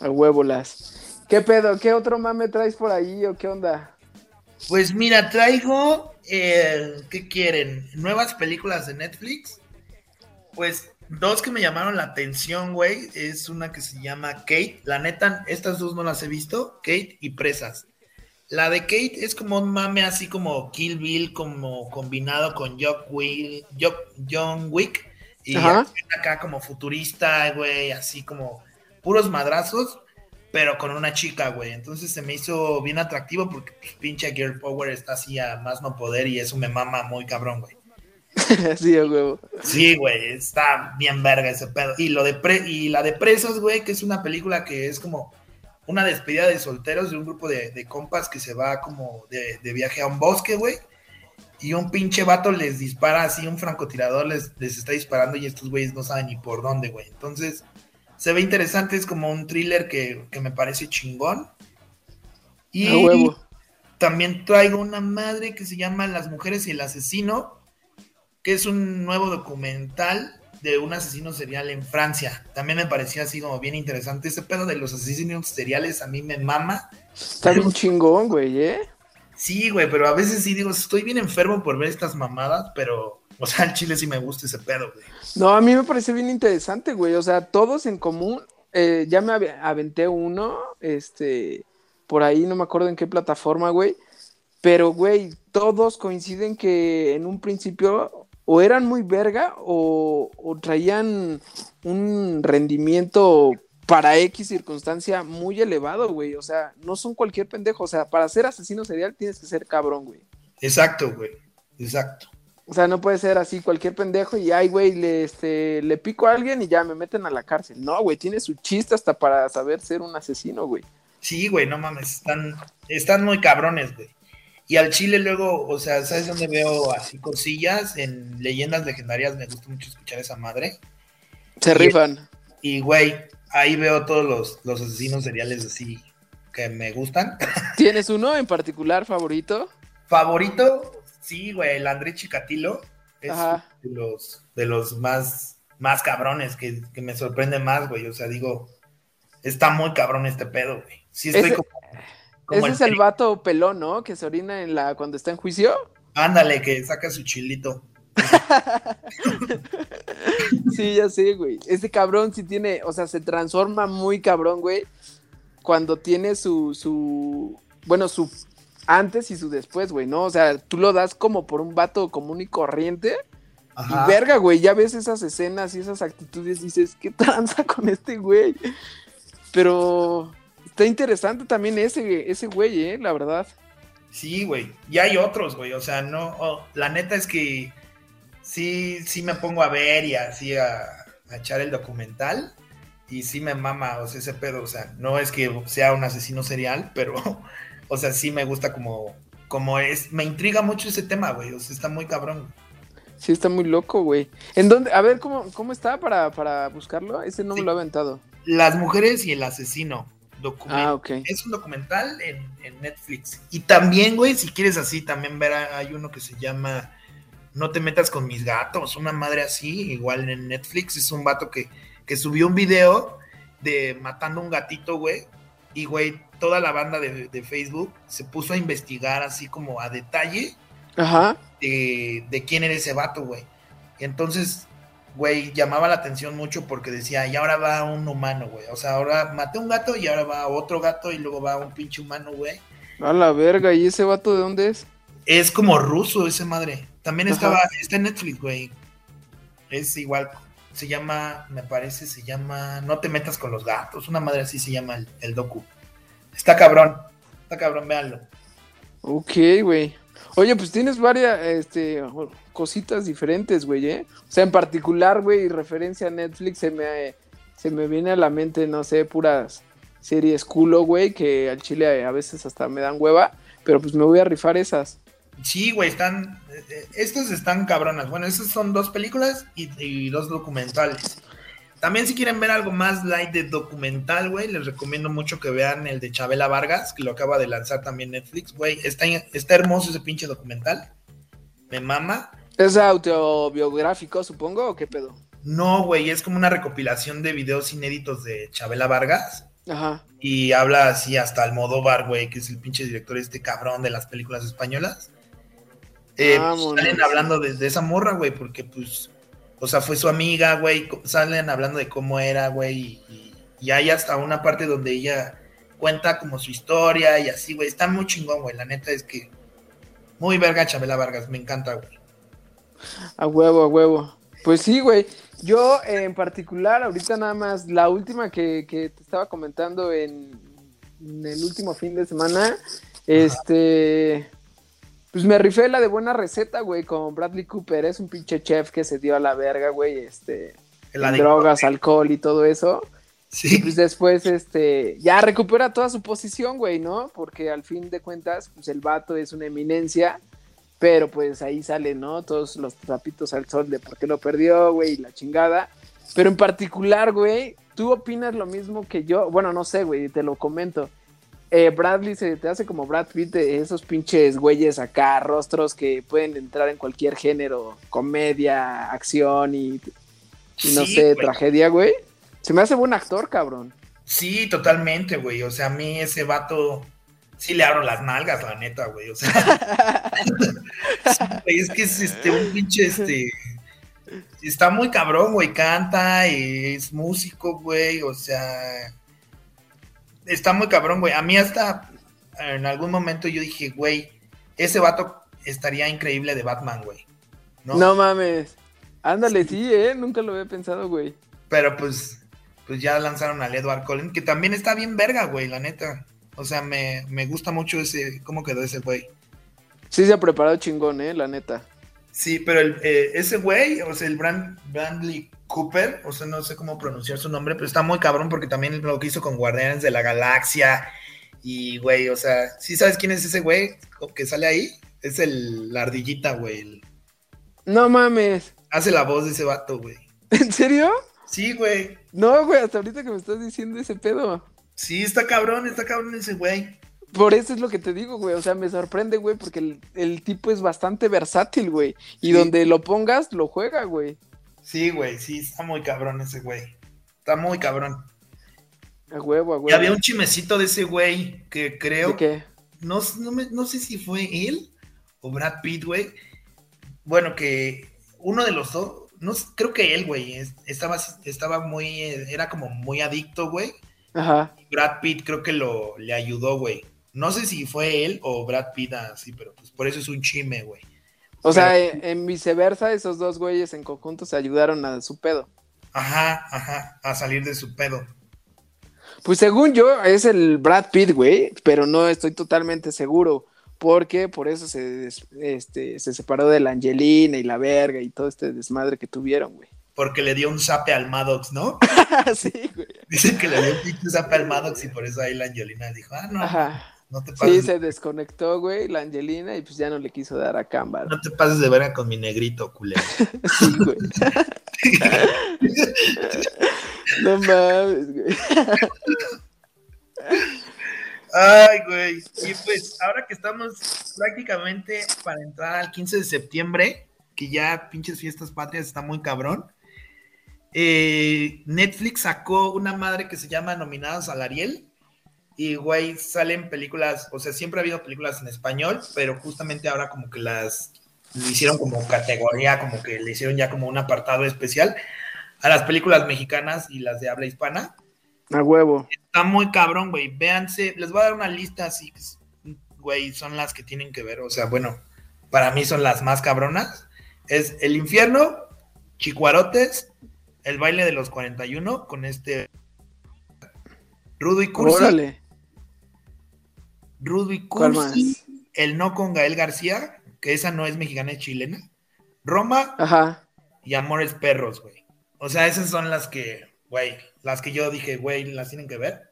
A huevolas. ¿Qué pedo? ¿Qué otro mame traes por ahí o qué onda? Pues mira, traigo, eh, ¿qué quieren? Nuevas películas de Netflix. Pues Dos que me llamaron la atención, güey, es una que se llama Kate. La neta, estas dos no las he visto, Kate y Presas. La de Kate es como un mame así como Kill Bill, como combinado con John Wick. Y acá como futurista, güey, así como puros madrazos, pero con una chica, güey. Entonces se me hizo bien atractivo porque pues, pinche Girl Power está así a más no poder y eso me mama muy cabrón, güey. sí, huevo. Sí, güey, está bien verga ese pedo. Y, lo de y la de Presos, güey, que es una película que es como una despedida de solteros de un grupo de, compas que se va como de, viaje a un bosque, güey. Y un pinche vato les dispara así, un francotirador les, les está disparando y estos güeyes no saben ni por dónde, güey. Entonces, se ve interesante, es como un thriller que, me parece chingón. Y también traigo una madre que se llama Las mujeres y el asesino, que es un nuevo documental de un asesino serial en Francia. También me parecía así como bien interesante. Ese pedo de los asesinos seriales a mí me mama. Está bien chingón, güey, ¿eh? Sí, güey, pero a veces sí digo, estoy bien enfermo por ver estas mamadas, pero, o sea, en Chile sí me gusta ese pedo, güey. No, a mí me parece bien interesante, güey. O sea, todos en común. Eh, ya me aventé uno, este, por ahí, no me acuerdo en qué plataforma, güey. Pero, güey, todos coinciden que en un principio o eran muy verga o, traían un rendimiento para X circunstancia muy elevado, güey. O sea, no son cualquier pendejo. O sea, para ser asesino serial tienes que ser cabrón, güey. Exacto, güey. Exacto. O sea, no puede ser así cualquier pendejo y ay, güey, le, este, le pico a alguien y ya me meten a la cárcel. No, güey, tiene su chiste hasta para saber ser un asesino, güey. Sí, güey, no mames, están, están muy cabrones, güey. Y al Chile luego, o sea, ¿sabes dónde veo así cosillas? En leyendas legendarias me gusta mucho escuchar esa madre. Se rifan. Y, güey, ahí veo todos los, los asesinos seriales así que me gustan. ¿Tienes uno en particular favorito? Favorito, sí, güey, el André Chicatilo. Es de los, de los más, más cabrones que, me sorprende más, güey. O sea, digo, está muy cabrón este pedo, güey. Sí estoy como ese es el vato pelón, ¿no? Que se orina en la cuando está en juicio. Ándale, que saca su chilito. sí, ya sé, güey. Ese cabrón sí tiene, o sea, se transforma muy cabrón, güey, cuando tiene su, su, bueno, su antes y su después, güey, ¿no? O sea, tú lo das como por un vato común y corriente. Y verga, güey, ya ves esas escenas y esas actitudes, dices, ¿qué tranza con este güey? Pero está interesante también ese, ese güey, ¿eh? La verdad. Sí, güey. Y hay otros, güey. O sea, no. la neta es que sí, sí me pongo a ver y así a, echar el documental. Y sí me mama, o sea, ese pedo. O sea, no es que sea un asesino serial, pero, o sea, sí me gusta como, como es. Me intriga mucho ese tema, güey. O sea, está muy cabrón. Sí, está muy loco, güey. ¿En dónde? A ver, ¿cómo, cómo está para, para buscarlo? Ese no me lo ha aventado. Las mujeres y el asesino. Ah. Es un documental en, Netflix. Y también, güey, si quieres así, también ver, hay uno que se llama No te metas con mis gatos, una madre así, igual en Netflix. Es un vato que, que subió un video de matando un gatito, güey. Y, güey, toda la banda de, Facebook se puso a investigar así como a detalle Ajá. De, de quién era ese vato, güey. Y entonces güey, llamaba la atención mucho porque decía, y ahora va un humano, güey. O sea, ahora maté un gato y ahora va otro gato y luego va un pinche humano, güey. A la verga, ¿y ese vato de dónde es? Es como ruso ese madre. También estaba, está en Netflix, güey. Es igual, se llama, me parece, se llama No te metas con los gatos. Una madre así se llama el, el docu. Está cabrón, está cabrón, véanlo. Ok, güey. Oye, pues tienes varias, este, cositas diferentes, güey, ¿eh? O sea, en particular, güey, referencia a Netflix, se me, se me viene a la mente, no sé, puras series culo, güey, que al chile a veces hasta me dan hueva, pero pues me voy a rifar esas. Sí, güey, están, eh, estas están cabronas. Bueno, esas son dos películas y, y dos documentales. También si quieren ver algo más light de documental, güey, les recomiendo mucho que vean el de Chabela Vargas, que lo acaba de lanzar también Netflix, güey. Está, está hermoso ese pinche documental. Me mama. ¿Es autobiográfico, supongo, o qué pedo? No, güey, es como una recopilación de videos inéditos de Chabela Vargas. Ajá. Y habla así hasta Almodóvar, güey, que es el pinche director este cabrón de las películas españolas. Eh, pues, salen hablando de, de esa morra, güey, porque pues o sea, fue su amiga, güey, salen hablando de cómo era, güey, y, hay hasta una parte donde ella cuenta como su historia y así, güey, está muy chingón, güey, la neta es que muy verga Chabela Vargas, me encanta, güey. A huevo, a huevo. Pues sí, güey. Yo en particular, ahorita nada más, la última que, que te estaba comentando en, en, el último fin de semana, este, pues me rifé la de buena receta, güey, con Bradley Cooper. Es un pinche chef que se dio a la verga, güey, este. drogas, alcohol y todo eso. Sí. pues después, este, ya recupera toda su posición, güey, ¿no? Porque al fin de cuentas, pues el vato es una eminencia, pero pues ahí salen, ¿no? Todos los trapitos al sol de por qué lo perdió, güey, y la chingada. Pero en particular, güey, ¿tú opinas lo mismo que yo? Bueno, no sé, güey, te lo comento eh, Bradley se te hace como Brad Pitt, esos pinches güeyes acá, rostros que pueden entrar en cualquier género, comedia, acción y, no sé, tragedia, güey. Se me hace buen actor, cabrón. Sí, totalmente, güey. O sea, a mí ese vato sí le abro las nalgas, la neta, güey. O sea, es que es este, un pinche, este, está muy cabrón, güey. Canta, y es músico, güey. O sea, está muy cabrón, güey. A mí hasta en algún momento yo dije, güey, ese vato estaría increíble de Batman, güey. ¿No? mames. Ándale, sí, eh. Nunca lo había pensado, güey. Pero pues, pues ya lanzaron al Edward Cullen, que también está bien verga, güey, la neta. O sea, me, gusta mucho ese, cómo quedó ese güey. Sí se ha preparado chingón, eh, la neta. Sí, pero el, eh, ese güey, o sea, el Brand, Brandley Cooper, o sea, no sé cómo pronunciar su nombre, pero está muy cabrón porque también lo que hizo con Guardianes de la Galaxia. Y, güey, o sea, ¿sí sabes quién es ese güey que sale ahí? Es el, la ardillita, güey. No mames. Hace la voz de ese vato, güey. ¿En serio? Sí, güey. No, güey, hasta ahorita que me estás diciendo ese pedo. Sí, está cabrón, está cabrón ese güey. Por eso es lo que te digo, güey. O sea, me sorprende, güey, porque el, tipo es bastante versátil, güey. Y donde lo pongas, lo juega, güey. Sí, güey, sí, está muy cabrón ese güey. Está muy cabrón. A huevo, a huevo. Y había un chimecito de ese güey que creo. ¿De qué? No, no, sé si fue él o Brad Pitt, güey. Bueno, que uno de los dos, no, creo que él, güey, estaba, estaba muy, era como muy adicto, güey. Ajá. Brad Pitt creo que lo, le ayudó, güey. No sé si fue él o Brad Pitt así, pero pues por eso es un chime, güey. O sea, en, viceversa, esos dos güeyes en conjunto se ayudaron a su pedo. Ajá, ajá, a salir de su pedo. Pues según yo, es el Brad Pitt, güey, pero no estoy totalmente seguro. Porque por eso se, este, se separó de la Angelina y la verga y todo este desmadre que tuvieron, güey. Porque le dio un zape al Maddox, ¿no? sí, güey. Dicen que le dio un zape al Maddox y por eso ahí la Angelina dijo, ah, no. Ajá. No te pases. Sí, se desconectó, güey, la Angelina, y pues ya no le quiso dar a Cámara. No te pases de verga con mi negrito, culero. sí, güey. no mames, güey. Ay, güey. Y pues ahora que estamos prácticamente para entrar al 15 de septiembre, que ya pinches fiestas patrias está muy cabrón. Eh, Netflix sacó una madre que se llama Nominadas al Ariel y, güey, salen películas, o sea, siempre ha habido películas en español, pero justamente ahora como que las hicieron como categoría, como que le hicieron ya como un apartado especial a las películas mexicanas y las de habla hispana. A huevo. Está muy cabrón, güey. Véanse, les voy a dar una lista así, güey, son las que tienen que ver. O sea, bueno, para mí son las más cabronas. Es El Infierno, Chicuarotes, El Baile de los 41, con este Rudo y Cursi. Órale. Rudy Cursi, el no con Gael García, que esa no es mexicana, es chilena. Roma Ajá. y Amores Perros, güey. O sea, esas son las que, güey, las que yo dije, güey, las tienen que ver.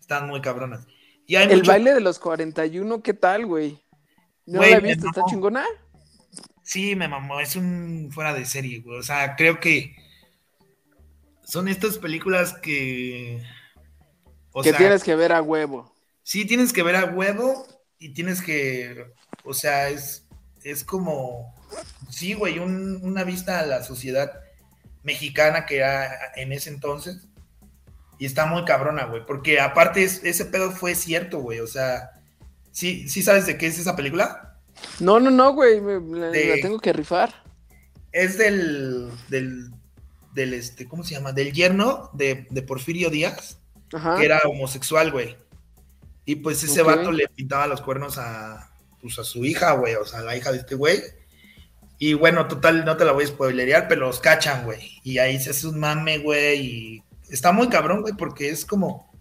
Están muy cabronas. Y el baile de los 41, ¿qué tal, güey? ¿No la he visto? ¿Está chingona? Sí, me mamó. Es un fuera de serie, güey. O sea, creo que son estas películas que. que tienes que ver a huevo sí tienes que ver a huevo y tienes que, o sea, es, es como, sí, güey, una vista a la sociedad mexicana que era en ese entonces. Y está muy cabrona, güey, porque aparte ese pedo fue cierto, güey, o sea, ¿sí, ¿sí sabes de qué es esa película? No, no, no, güey, la, tengo que rifar. Es del, del, del, este, ¿cómo se llama? Del yerno de, de Porfirio Díaz, que era homosexual, güey. Y pues ese vato le pintaba los cuernos a, pues, a su hija, güey, o sea, la hija de este güey. Y bueno, total, no te la voy a spoilerear, pero los cachan, güey. Y ahí se hace un mame, güey. Y está muy cabrón, güey, porque es como,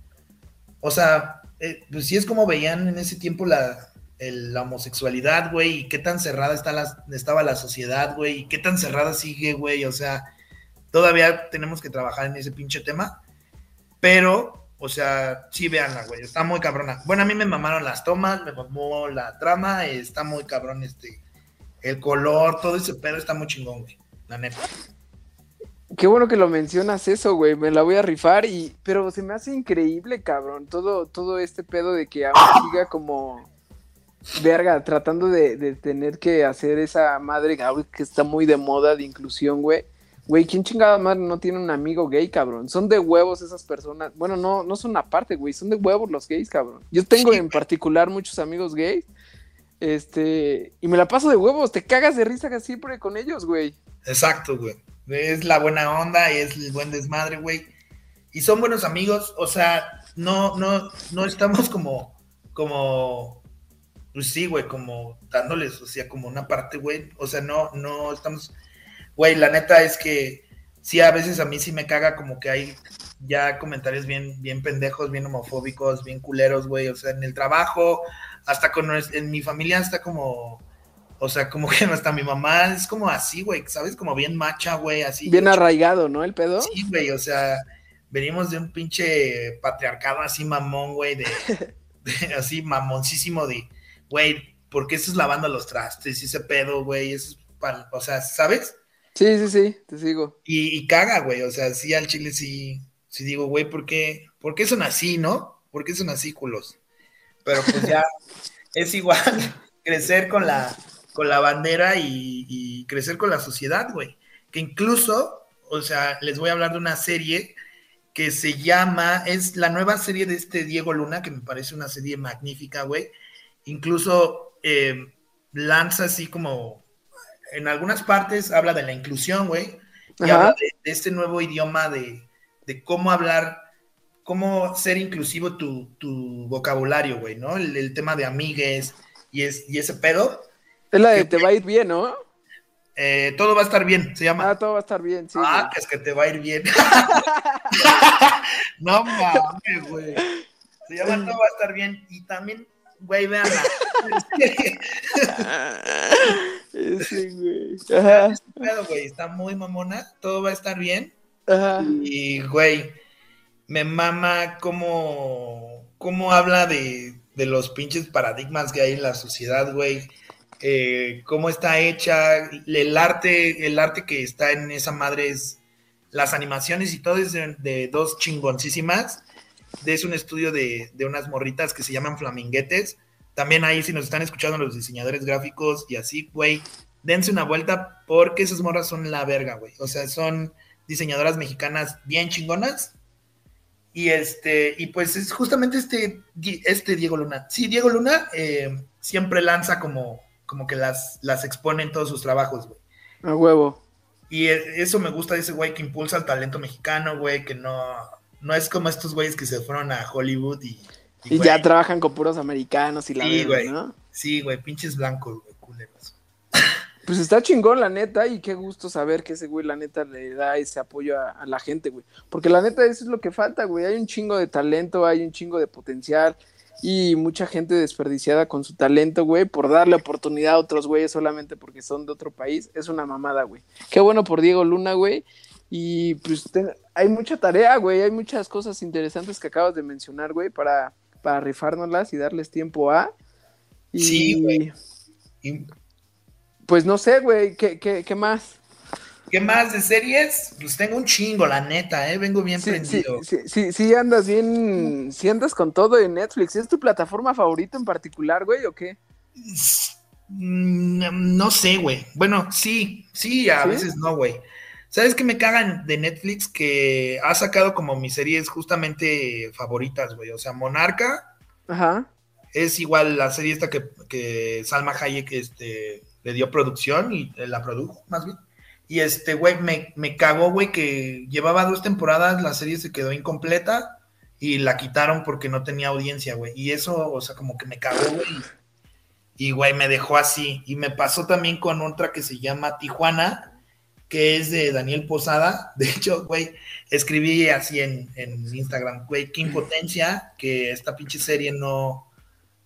o sea, eh, pues sí es como veían en ese tiempo la, la homosexualidad, güey, y qué tan cerrada está la, estaba la sociedad, güey, y qué tan cerrada sigue, güey. O sea, todavía tenemos que trabajar en ese pinche tema. Pero o sea, sí, véanla, güey. Está muy cabrona. Bueno, a mí me mamaron las tomas, me mamó la trama, está muy cabrón este. El color, todo ese pedo está muy chingón, güey. La neta. Qué bueno que lo mencionas eso, güey. Me la voy a rifar y. Pero se me hace increíble, cabrón. Todo, todo este pedo de que ahora siga como. Verga, tratando de, de tener que hacer esa madre que está muy de moda de inclusión, güey Güey, ¿quién chingada madre no tiene un amigo gay, cabrón? Son de huevos esas personas. Bueno, no, no son aparte, güey, son de huevos los gays, cabrón. Yo tengo en particular muchos amigos gays. Este, y me la paso de huevos, te cagas de risa siempre con ellos, güey. Exacto, güey. Es la buena onda y es el buen desmadre, güey. Y son buenos amigos, o sea, no, no, no estamos como, como, pues sí, güey, como dándoles, o sea, como una parte, güey. O sea, no, no estamos güey, la neta es que sí, a veces a mí sí me caga como que hay ya comentarios bien, bien pendejos, bien homofóbicos, bien culeros, güey, o sea, en el trabajo, hasta con, en mi familia está como, o sea, como que no está mi mamá, es como así, güey, ¿sabes? Como bien macha, güey, así. Bien arraigado, ¿no? El pedo. Sí, güey, o sea, venimos de un pinche patriarcado así mamón, güey, de, así mamoncísimo de, güey, ¿por qué estás lavando los trastes y ese pedo, güey? Eso es para, o sea, ¿sabes? Sí, sí, sí, te sigo. Y, caga, güey, o sea, sí al chile sí, sí digo, güey, ¿por qué, ¿por qué son así, no? ¿Por qué son así culos? Pero pues ya es igual crecer con la, con la bandera y, crecer con la sociedad, güey. Que incluso, o sea, les voy a hablar de una serie que se llama, es la nueva serie de este Diego Luna, que me parece una serie magnífica, güey. Incluso eh, lanza así como en algunas partes habla de la inclusión, güey. Y habla de, de, este nuevo idioma de, de, cómo hablar, cómo ser inclusivo tu, tu vocabulario, güey, ¿no? El, el, tema de amigues y, es, y ese pedo. Es la de que, te va a ir bien, ¿no? Eh, todo va a estar bien, se llama. Ah, todo va a estar bien, sí. Ah, güey. es que te va a ir bien. no mames, güey. Se llama Todo va a estar bien. Y también, güey, véanla. Ese, güey. Ajá. güey. Está muy mamona. Todo va a estar bien. Ajá. Y, güey, me mama cómo, cómo habla de, de los pinches paradigmas que hay en la sociedad, güey eh, cómo está hecha, el arte, el arte que está en esa madre es las animaciones y todo es de, de dos chingoncísimas. Es un estudio de, de, unas morritas que se llaman flaminguetes. También ahí, si nos están escuchando los diseñadores gráficos y así, güey, dense una vuelta porque esas morras son la verga, güey. O sea, son diseñadoras mexicanas bien chingonas. Y este, y pues es justamente este, este Diego Luna. Sí, Diego Luna eh, siempre lanza como como que las, las expone en todos sus trabajos, güey. A huevo. Y e, eso me gusta de ese güey que impulsa el talento mexicano, güey, que no, no es como estos güeyes que se fueron a Hollywood y... Y, y ya trabajan con puros americanos y la sí, güey. ¿no? Sí, güey, pinches blancos, güey, culeros. Pues está chingón, la neta, y qué gusto saber que ese güey, la neta, le da ese apoyo a, a la gente, güey. Porque la neta, eso es lo que falta, güey. Hay un chingo de talento, hay un chingo de potencial y mucha gente desperdiciada con su talento, güey, por darle oportunidad a otros güeyes solamente porque son de otro país, es una mamada, güey. Qué bueno por Diego Luna, güey. Y pues ten, hay mucha tarea, güey, hay muchas cosas interesantes que acabas de mencionar, güey, para, para rifárnoslas y darles tiempo a. Y, sí, güey. Y... Pues no sé, güey, ¿qué, qué, qué más? ¿Qué más de series? Pues tengo un chingo, la neta, ¿eh? Vengo bien sí, prendido. Sí, sí, sí, andas bien, sí andas con todo en Netflix. ¿Es tu plataforma favorita en particular, güey, o qué? Mm, No sé, güey. Bueno, sí, sí, a ¿Sí? veces no, güey. ¿Sabes qué me cagan de Netflix? Que ha sacado como mis series justamente favoritas, güey. O sea, Monarca. Ajá. Es igual la serie esta que, que Salma Hayek este, le dio producción y la produjo, más bien. Y este, güey, me, me cagó, güey, que llevaba dos temporadas, la serie se quedó incompleta y la quitaron porque no tenía audiencia, güey. Y eso, o sea, como que me cagó, güey. Y, güey, me dejó así. Y me pasó también con otra que se llama Tijuana, que es de Daniel Posada. De hecho, güey, escribí así en, en Instagram, güey, qué impotencia que esta pinche serie no,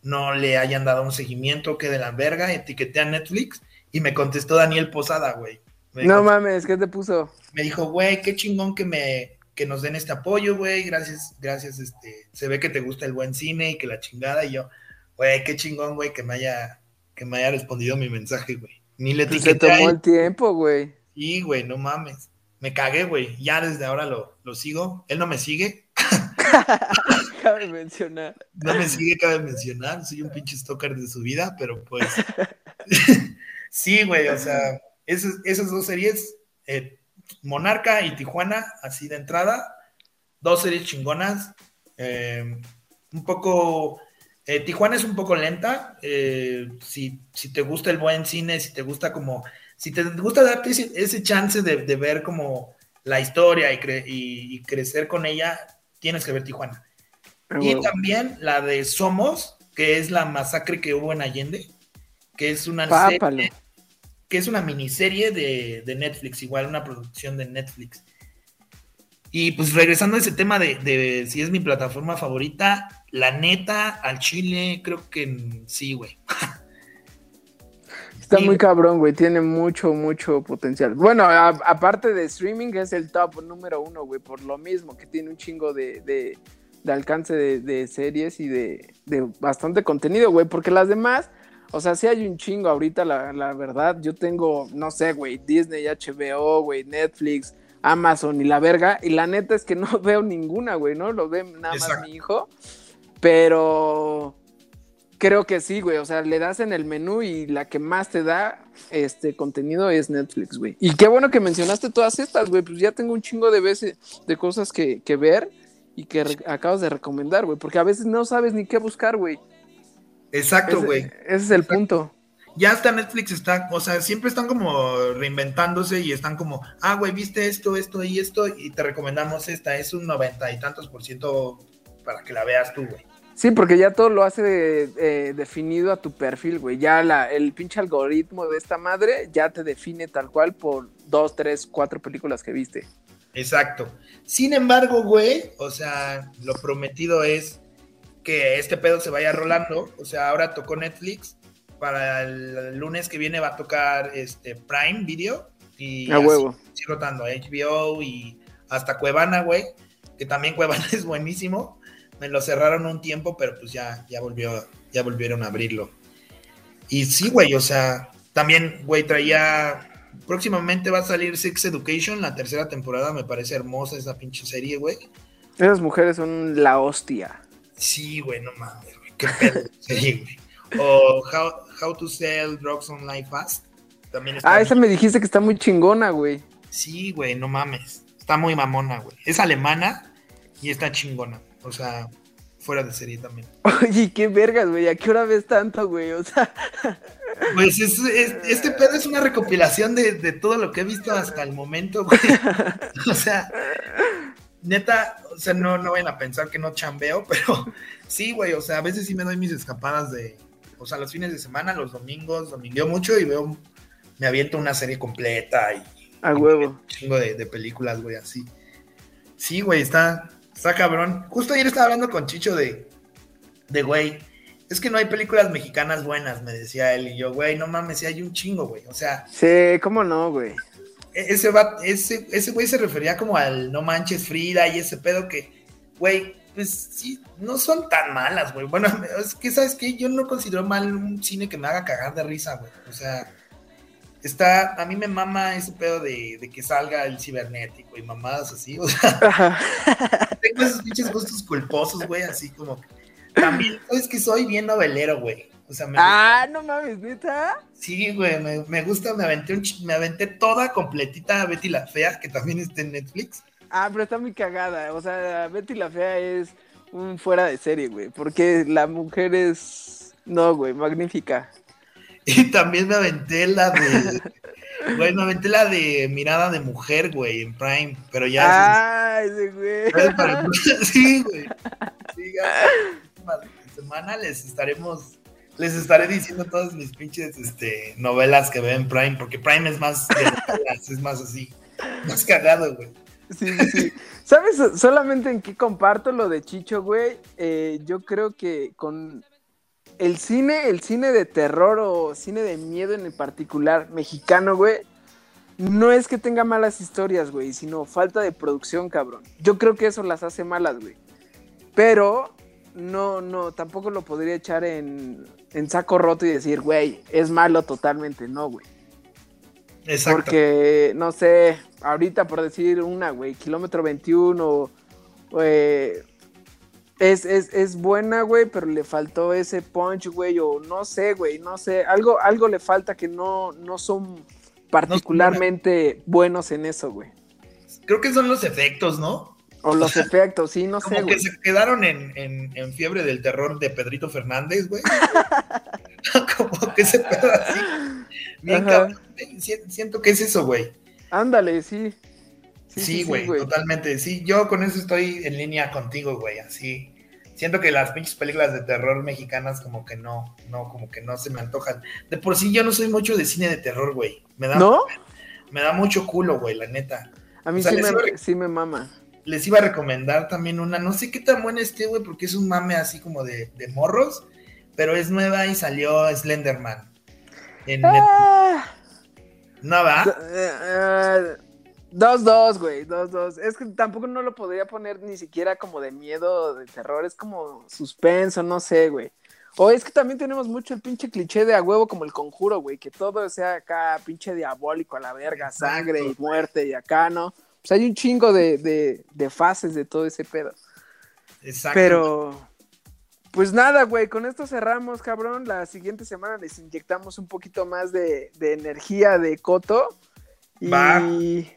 no le hayan dado un seguimiento, que de la verga, etiqueté a Netflix y me contestó Daniel Posada, güey. Me no dijo, mames, ¿qué te puso? Me dijo, güey, qué chingón que me que nos den este apoyo, güey, gracias, gracias, este, se ve que te gusta el buen cine y que la chingada, y yo, güey, qué chingón, güey, que me haya, que me haya respondido mi mensaje, güey. Ni le pues Se tomó el tiempo, güey. Sí, güey, no mames. Me cagué, güey. Ya desde ahora lo, lo sigo. Él no me sigue. cabe mencionar. No me sigue, cabe mencionar. Soy un pinche stalker de su vida, pero pues. sí, güey, o sea, esas, esas dos series, eh, Monarca y Tijuana, así de entrada, dos series chingonas, eh, un poco, eh, Tijuana es un poco lenta, si, si, te gusta el buen cine, si te gusta como, si te gusta darte ese, ese chance de, de, ver como la historia y, cre y, y, crecer con ella, tienes que ver Tijuana. Y también la de Somos, que es la masacre que hubo en Allende, que es una serie que es una miniserie de, de, Netflix, igual una producción de Netflix. Y pues regresando a ese tema de, de, si es mi plataforma favorita, la neta, al Chile, creo que sí, güey. Está muy cabrón, güey. Tiene mucho, mucho potencial. Bueno, a, aparte de streaming, es el top número uno, güey. Por lo mismo, que tiene un chingo de, de, de alcance de, series y de, bastante contenido, güey. Porque las demás, o sea, sí hay un chingo ahorita, la, la verdad. Yo tengo, no sé, güey, Disney, HBO, güey, Netflix, Amazon y la verga. Y la neta es que no veo ninguna, güey, ¿no? Lo ve nada Exacto. más mi hijo. Pero creo que sí, güey. O sea, le das en el menú y la que más te da este contenido es Netflix, güey. Y qué bueno que mencionaste todas estas, güey. Pues ya tengo un chingo de veces de cosas que, que ver y que acabas de recomendar, güey. Porque a veces no sabes ni qué buscar, güey. Exacto, güey. Ese, ese, es el punto. ya hasta Netflix está, o sea, siempre están como reinventándose y están como, ah, güey, viste esto, esto y esto, y te recomendamos esta, es un noventa y tantos por ciento para que la veas tú, güey. Sí, porque ya todo lo hace eh, definido a tu perfil, güey. Ya la, el pinche algoritmo de esta madre ya te define tal cual por dos, tres, cuatro películas que viste. Exacto. Sin embargo, güey, o sea, lo prometido es que este pedo se vaya rolando. O sea, ahora tocó Netflix. Para el lunes que viene va a tocar este Prime Video. Y a huevo. Rotando HBO y hasta Cuevana, güey. Que también Cuevana es buenísimo. Me lo cerraron un tiempo, pero pues ya, ya volvió, ya volvieron a abrirlo. Y sí, güey, o sea, también, güey, traía próximamente va a salir Sex Education, la tercera temporada. Me parece hermosa esa pinche serie, güey. Esas mujeres son la hostia. Sí, güey, no mames, güey. Qué pedo serie, güey. O How, to Sell Drugs Online Fast. También está ah, esa me dijiste que está muy chingona, güey. Sí, güey, no mames. Está muy mamona, güey. Es alemana y está chingona. O sea, fuera de serie también. Oye, qué vergas, güey. ¿A qué hora ves tanto, güey? O sea. Pues este pedo es una recopilación de, todo lo que he visto hasta el momento, güey. O sea, neta, o sea, no, no vayan a pensar que no chambeo, pero sí, güey, o sea, a veces sí me doy mis escapadas de, o sea, los fines de semana, los domingos, domingueo mucho y veo, me aviento una serie completa y... A huevo. Un chingo de, de películas, güey, así. Sí, güey, está, está cabrón. Justo ayer estaba hablando con Chicho de, de, güey, es que no hay películas mexicanas buenas, me decía él. Y yo, güey, no mames, sí hay un chingo, güey. O sea. Sí, ¿cómo no, güey? E-, ese, va, ese, ese güey se refería como al No Manches Frida y ese pedo que, güey, pues sí, no son tan malas, güey. Bueno, es que, ¿sabes qué? Yo no considero mal un cine que me haga cagar de risa, güey. O sea, está, a mí me mama ese pedo de, de que salga el cibernético y mamadas así, o sea, tengo esos pinches gustos culposos, güey, así como también, es que soy bien novelero, güey. O sea, me ah, no mames, neta. Sí, güey, me, gusta, me aventé, un, me aventé toda completita Betty la Fea, que también está en Netflix. Ah, pero está muy cagada. O sea, Betty la Fea es un fuera de serie, güey. Porque la mujer es. No, güey, magnífica. Y también me aventé la de. Güey, me aventé la de Mirada de Mujer, güey, en Prime. Pero ya. Ay, güey. Sí, güey. Sí, semana les estaremos, les estaré diciendo todas mis pinches este, novelas que veo en Prime, porque Prime es más es más así, más cagado, güey. Sí, sí, ¿Sabes solamente en qué comparto lo de Chicho, güey? Eh, yo creo que con el cine, el cine de terror o cine de miedo en el particular mexicano, güey, no es que tenga malas historias, güey, sino falta de producción, cabrón. Yo creo que eso las hace malas, güey. Pero no, no, tampoco lo podría echar en, saco roto y decir, güey, es malo totalmente, no, güey. Exacto. Porque, no sé, ahorita por decir una, güey, kilómetro 21, es, es, es, buena, güey, pero le faltó ese punch, güey, o no sé, güey, no sé, algo, algo le falta que no, no son particularmente buenos en eso, güey. Creo que son los efectos, ¿no? O los efectos, sí, no sé. Como que se quedaron en, en, fiebre del terror de Pedrito Fernández, güey. como que se pedo así. Bien. Siento que es eso, güey. Ándale, sí. Sí, güey, totalmente. Sí, yo con eso estoy en línea contigo, güey, así. Siento que las pinches películas de terror mexicanas como que no, no, como que no se me antojan. De por sí yo no soy mucho de cine de terror, güey. Me da, ¿No? Me da mucho culo, güey, la neta. A mí sí, me, iba, sí me mama. Les iba a recomendar también una, no sé qué tan buena esté, güey, porque es un mame así como de, de morros, pero es nueva y salió Slenderman. En ah. ¿No va? Eh, eh, 2-2, güey, 2-2. Es que tampoco no lo podría poner ni siquiera como de miedo, de terror, es como suspenso, no sé, güey. O es que también tenemos mucho el pinche cliché de a huevo como el conjuro, güey, que todo sea acá pinche diabólico a la verga, sangre y muerte y acá, ¿no? Pues hay un chingo de, de, de fases de todo ese pedo. Exacto. Pero, pues nada, güey, con esto cerramos, cabrón. La siguiente semana les inyectamos un poquito más de, de energía de coto y,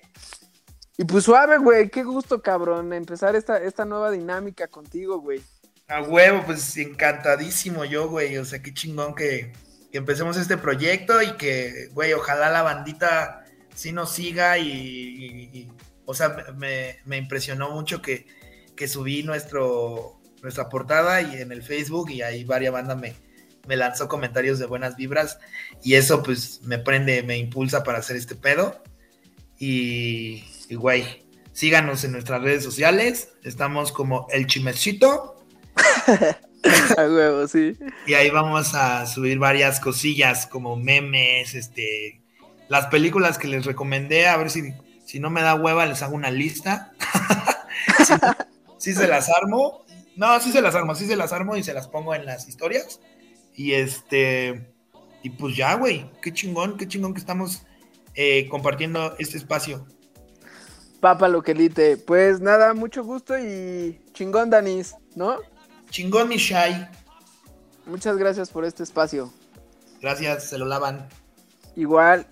y pues suave, güey, qué gusto, cabrón, empezar esta, esta nueva dinámica contigo, güey. A huevo, pues encantadísimo yo, güey. O sea, qué chingón que, que empecemos este proyecto y que, güey, ojalá la bandita sí nos siga y, o sea, me, me, impresionó mucho que, que subí nuestro, nuestra portada y en el Facebook y ahí varias bandas me, me lanzó comentarios de buenas vibras y eso pues me prende, me impulsa para hacer este pedo. Y, y güey, síganos en nuestras redes sociales, estamos como El Chimecito. a huevo, sí. Y ahí vamos a subir varias cosillas como memes, este, las películas que les recomendé, a ver si, si no me da hueva les hago una lista. si, se las armo. No, sí se las armo, sí se las armo y se las pongo en las historias. Y este, y pues ya, güey, qué chingón, qué chingón que estamos eh, compartiendo este espacio. Papa Loquelite, pues nada, mucho gusto y chingón, Danis, ¿no? Chingón, mi Shai. Muchas gracias por este espacio. Gracias, se lo lavan. Igual.